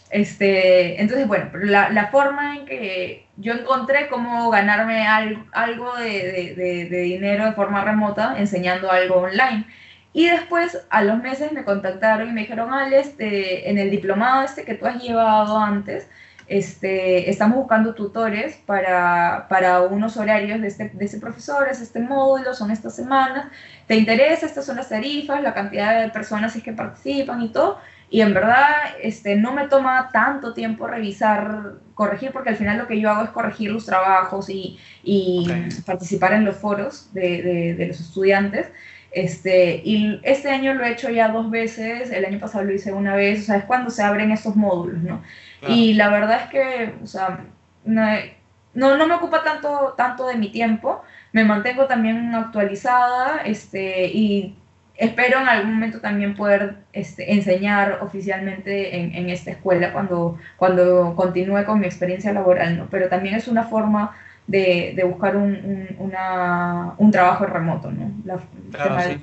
Este, entonces, bueno, la, la forma en que yo encontré cómo ganarme al- algo de, de- de- de dinero de forma remota enseñando algo online. Y después, a los meses, me contactaron y me dijeron, Ale, este, en el diplomado este que tú has llevado antes, este, estamos buscando tutores para, para unos horarios de este, de ese profesor, es este módulo, son estas semanas. ¿Te interesa? Estas son las tarifas, la cantidad de personas es que participan y todo. Y en verdad este, no me toma tanto tiempo revisar, corregir, porque al final lo que yo hago es corregir los trabajos y, y participar en los foros de, de- de los estudiantes. Este, y este año lo he hecho ya dos veces, el año pasado lo hice una vez, o sea, es cuando se abren estos módulos, ¿no? Claro. Y la verdad es que, o sea, no, no, no me ocupa tanto, tanto de mi tiempo, me mantengo también actualizada este, y espero en algún momento también poder este, enseñar oficialmente en, en esta escuela cuando, cuando continúe con mi experiencia laboral, ¿no? Pero también es una forma de, de buscar un, un, una, un trabajo remoto, ¿no? La, Claro, sí.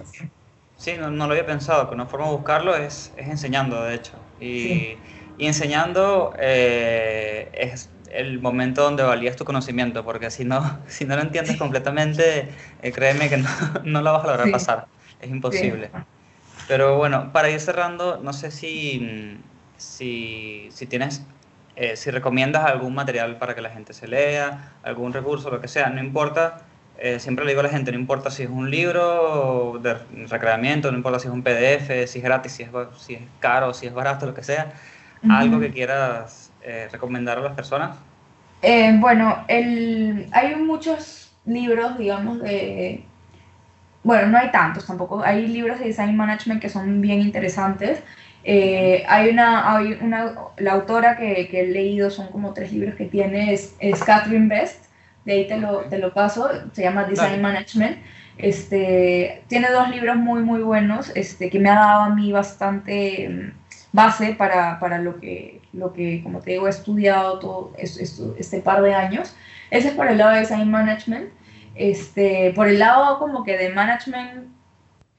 Sí, no, no lo había pensado, que una forma de buscarlo es, es enseñando, de hecho. Y, Sí. y enseñando eh, es el momento donde valías tu conocimiento, porque si no, si no lo entiendes completamente, eh, créeme que no, no la vas a lograr pasar. Es imposible. Pero bueno, para ir cerrando, no sé si, si, si tienes, eh, si recomiendas algún material para que la gente se lea, algún recurso, lo que sea, no importa. Eh, siempre le digo a la gente, no importa si es un libro de recreamiento, no importa si es un PDF, si es gratis, si es, si es caro, si es barato, lo que sea, algo que quieras eh, recomendar a las personas. Eh, bueno, el, hay muchos libros, digamos, de... Bueno, no hay tantos tampoco. Hay libros de design management que son bien interesantes. Eh, hay una, hay una, la autora que, que he leído, son como tres libros que tiene, es, es Catherine Best, de ahí te lo, te lo paso, se llama Design Dale. Management. Este, tiene dos libros muy, muy buenos, este, que me ha dado a mí bastante mm, base para, para lo, que, lo que, como te digo, he estudiado todo esto- este par de años. Ese es por el lado de Design Management. Este, por el lado como que de Management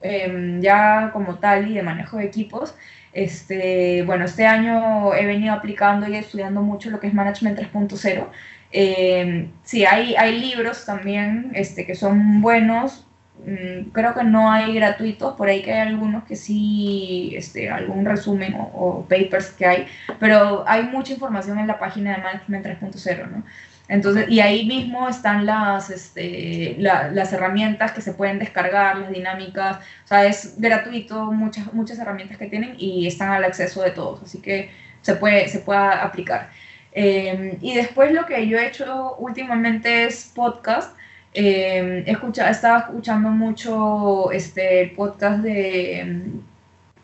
em, ya como tal y de manejo de equipos, este, bueno, este año he venido aplicando y estudiando mucho lo que es Management 3.0. Eh, sí, hay, hay libros también este, que son buenos. Mm, Creo que no hay gratuitos, por ahí que hay algunos que sí, este, algún resumen o, o papers que hay, pero hay mucha información en la página de Management 3.0, ¿no? Entonces, y ahí mismo están las, este, la- las herramientas que se pueden descargar, las dinámicas, o sea, es gratuito, muchas, muchas herramientas que tienen y están al acceso de todos, así que se puede, se puede aplicar. Eh, y después lo que yo he hecho últimamente es podcast. Eh, he escuchado, estaba escuchando mucho este, el podcast de,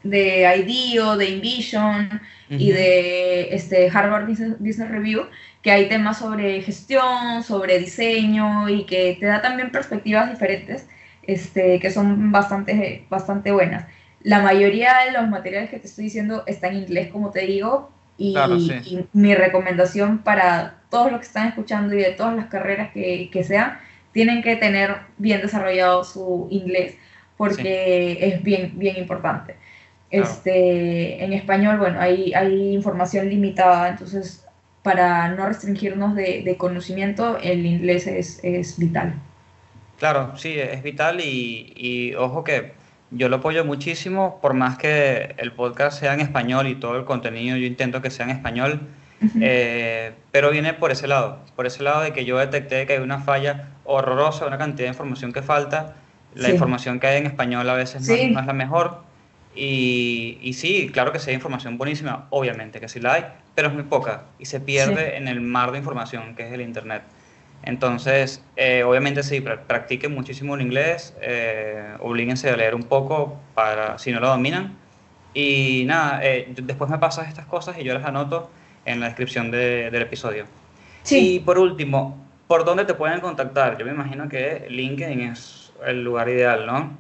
de IDEO, de InVision y Ujú. de este, Harvard Business, Business Review, que hay temas sobre gestión, sobre diseño y que te da también perspectivas diferentes este, que son bastante, bastante buenas. La mayoría de los materiales que te estoy diciendo está en inglés, como te digo, y, Claro, sí. y mi recomendación para todos los que están escuchando y de todas las carreras que, que sean, tienen que tener bien desarrollado su inglés porque es bien, bien importante. Claro. Este, en español, bueno, hay, hay información limitada, entonces para no restringirnos de, de conocimiento, el inglés es, es vital. Claro, sí, es vital y, y ojo que yo lo apoyo muchísimo, por más que el podcast sea en español y todo el contenido yo intento que sea en español, eh, pero viene por ese lado, por ese lado de que yo detecté que hay una falla horrorosa, una cantidad de información que falta, la Sí. información que hay en español a veces no, Sí. no es la mejor, y, y sí, claro que sí hay información buenísima, obviamente que sí la hay, pero es muy poca y se pierde en el mar de información que es el Internet. Entonces, eh, obviamente sí, pra- practiquen muchísimo el inglés, eh, oblíguense a leer un poco para si no lo dominan. Y nada, eh, después me pasas estas cosas y yo las anoto en la descripción de- del episodio. Y Sí, por último, ¿por dónde te pueden contactar? Yo me imagino que LinkedIn es el lugar ideal, ¿no?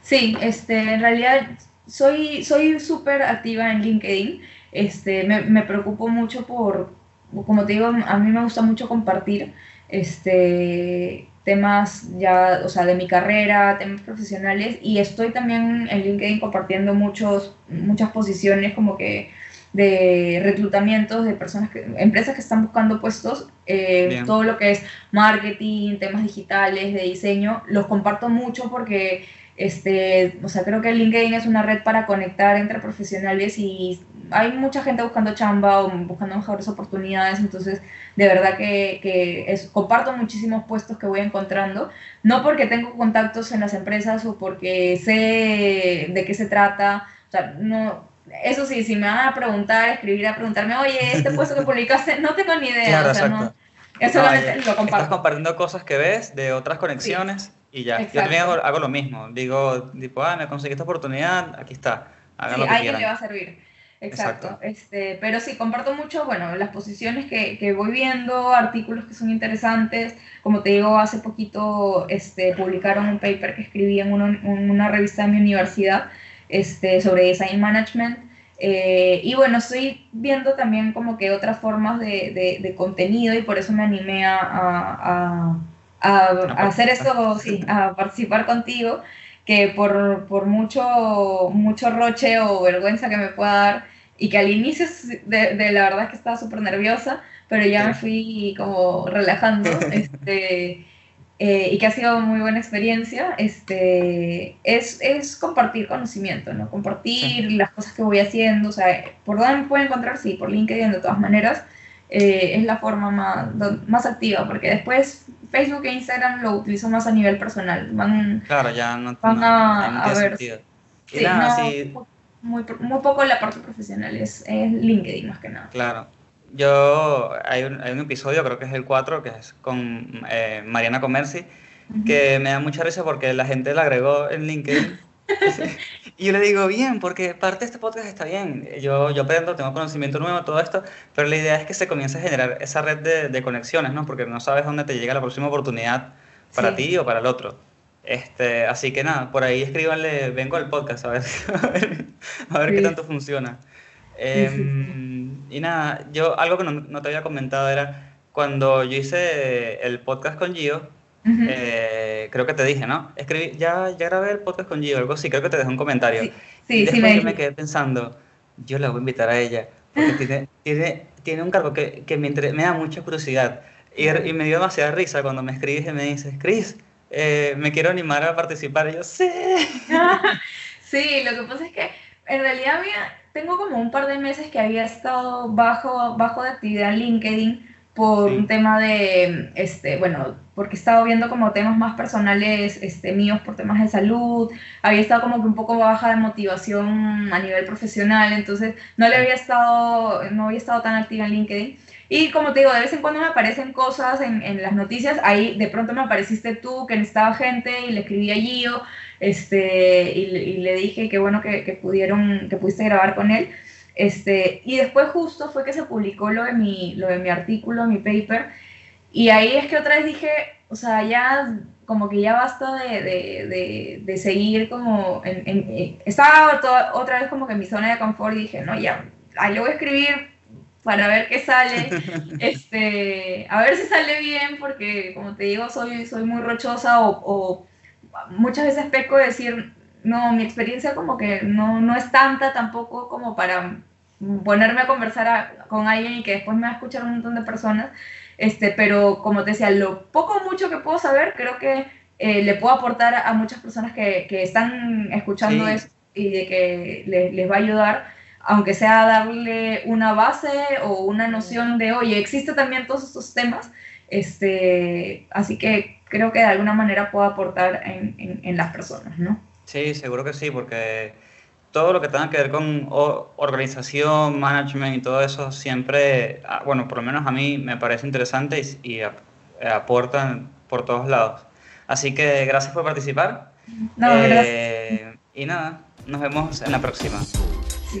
sí, este, en realidad soy soy súper activa en LinkedIn. Este, me, me preocupo mucho por, como te digo, a mí me gusta mucho compartir este, temas ya, o sea, de mi carrera, temas profesionales, y estoy también en LinkedIn compartiendo muchos, muchas posiciones como que de reclutamientos de personas que, empresas que están buscando puestos, eh, todo lo que es marketing, temas digitales, de diseño, los comparto mucho porque este, o sea, creo que LinkedIn es una red para conectar entre profesionales y hay mucha gente buscando chamba o buscando mejores oportunidades, entonces de verdad que, que es, comparto muchísimos puestos que voy encontrando, no porque tengo contactos en las empresas o porque sé de qué se trata, o sea, no, eso sí, si me van a preguntar, escribir, a preguntarme, oye, este puesto que publicaste, no tengo ni idea, Claro, o sea, no, es solamente ya- lo Estás comparto. compartiendo cosas que ves de otras conexiones y ya. Yo exacto. también hago, hago lo mismo. Digo, tipo, ah, me conseguí esta oportunidad, aquí está. Hagan Sí, lo que alguien le va a servir. Exacto. Exacto. Este, pero sí, comparto mucho, bueno, las posiciones que, que voy viendo, artículos que son interesantes. Como te digo, hace poquito este, publicaron un paper que escribí en, en una revista de mi universidad este, sobre design management. Eh, y bueno, estoy viendo también como que otras formas de, de- de contenido y por eso me animé a, a- a- a- a hacer esto, sí, a participar contigo, que por, por mucho, mucho roche o vergüenza que me pueda dar y que al inicio de, de la verdad es que estaba súper nerviosa, pero ya Sí. me fui como relajando, este, eh, y que ha sido muy buena experiencia, este, es, es compartir conocimiento, ¿no? Compartir las cosas que voy haciendo, o sea, ¿por dónde me pueden encontrar? Sí, por LinkedIn de todas maneras, eh, es la forma más, más activa, porque después Facebook e Instagram lo utilizo más a nivel personal, van, Claro, ya no, Van no- a- no a ver, sí, nada, muy, muy poco la parte profesional, es, es LinkedIn más que nada. claro. Yo, hay un, hay un episodio, creo que es el 4, que es con eh, Mariana Comerci, que me da mucha risa porque la gente la agregó en LinkedIn. Y yo le digo, bien, porque parte de este podcast está bien. Yo, yo aprendo, tengo conocimiento nuevo, todo esto, pero la idea es que se comience a generar esa red de, de conexiones, ¿no? Porque no sabes dónde te llega la próxima oportunidad para Sí. ti o para el otro. Este, así que nada, por ahí escríbanle, vengo al podcast a ver, a ver, a ver qué Sí. tanto funciona. Em, y nada, yo algo que no, no te había comentado era cuando yo hice el podcast con Gio, Ujú. eh, creo que te dije, ¿no? Escribí, ya, ya grabé el podcast con Gio, algo así, creo que te dejé un comentario. Sí, sí, sí, después me yo me quedé pensando, yo la voy a invitar a ella, porque tiene, tiene, tiene un cargo que, que me, me da mucha curiosidad. Y, y me dio demasiada risa cuando me escribes y me dices, Chris, eh, me quiero animar a participar. Y yo, sí. Sí, lo que pasa es que en realidad había, tengo como un par de meses que había estado bajo, bajo de actividad en LinkedIn por Sí. un tema de, este, bueno, porque he estado viendo como temas más personales este, míos por temas de salud, había estado como que un poco baja de motivación a nivel profesional, entonces no le había estado, no había estado tan activa en LinkedIn. Y como te digo, de vez en cuando me aparecen cosas en, en las noticias, ahí de pronto me apareciste tú, que necesitaba gente, y le escribí a Gio, este, y, le- y le dije que bueno que, que pudieron, que pudiste grabar con él. Este, y después justo fue que se publicó lo de mi, lo de mi artículo, mi paper, y ahí es que otra vez dije, o sea, ya como que ya basta de, de, de, de seguir como, en, en- en- estaba otra vez como que en mi zona de confort y dije, no, ya, ahí lo voy a escribir para ver qué sale, este, a ver si sale bien, porque como te digo, soy, soy muy rochosa o, o muchas veces peco de decir, no, mi experiencia como que no, no es tanta tampoco como para ponerme a conversar a- con alguien y que después me va a escuchar un montón de personas, este, pero como te decía, lo poco o mucho que puedo saber, creo que eh, le puedo aportar a muchas personas que, que están escuchando Sí. eso y de que le- les va a ayudar, aunque sea darle una base o una noción de, oye, existe también todos estos temas, este, así que creo que de alguna manera puedo aportar en, en- en las personas, ¿no? Sí, seguro que sí, porque todo lo que tenga que ver con organización, management y todo eso siempre, ah, bueno, por lo menos a mí me parece interesante y, y eh, aportan por todos lados. Así que gracias por participar. No, gracias. Eh, y nada, nos vemos en la próxima. Sí.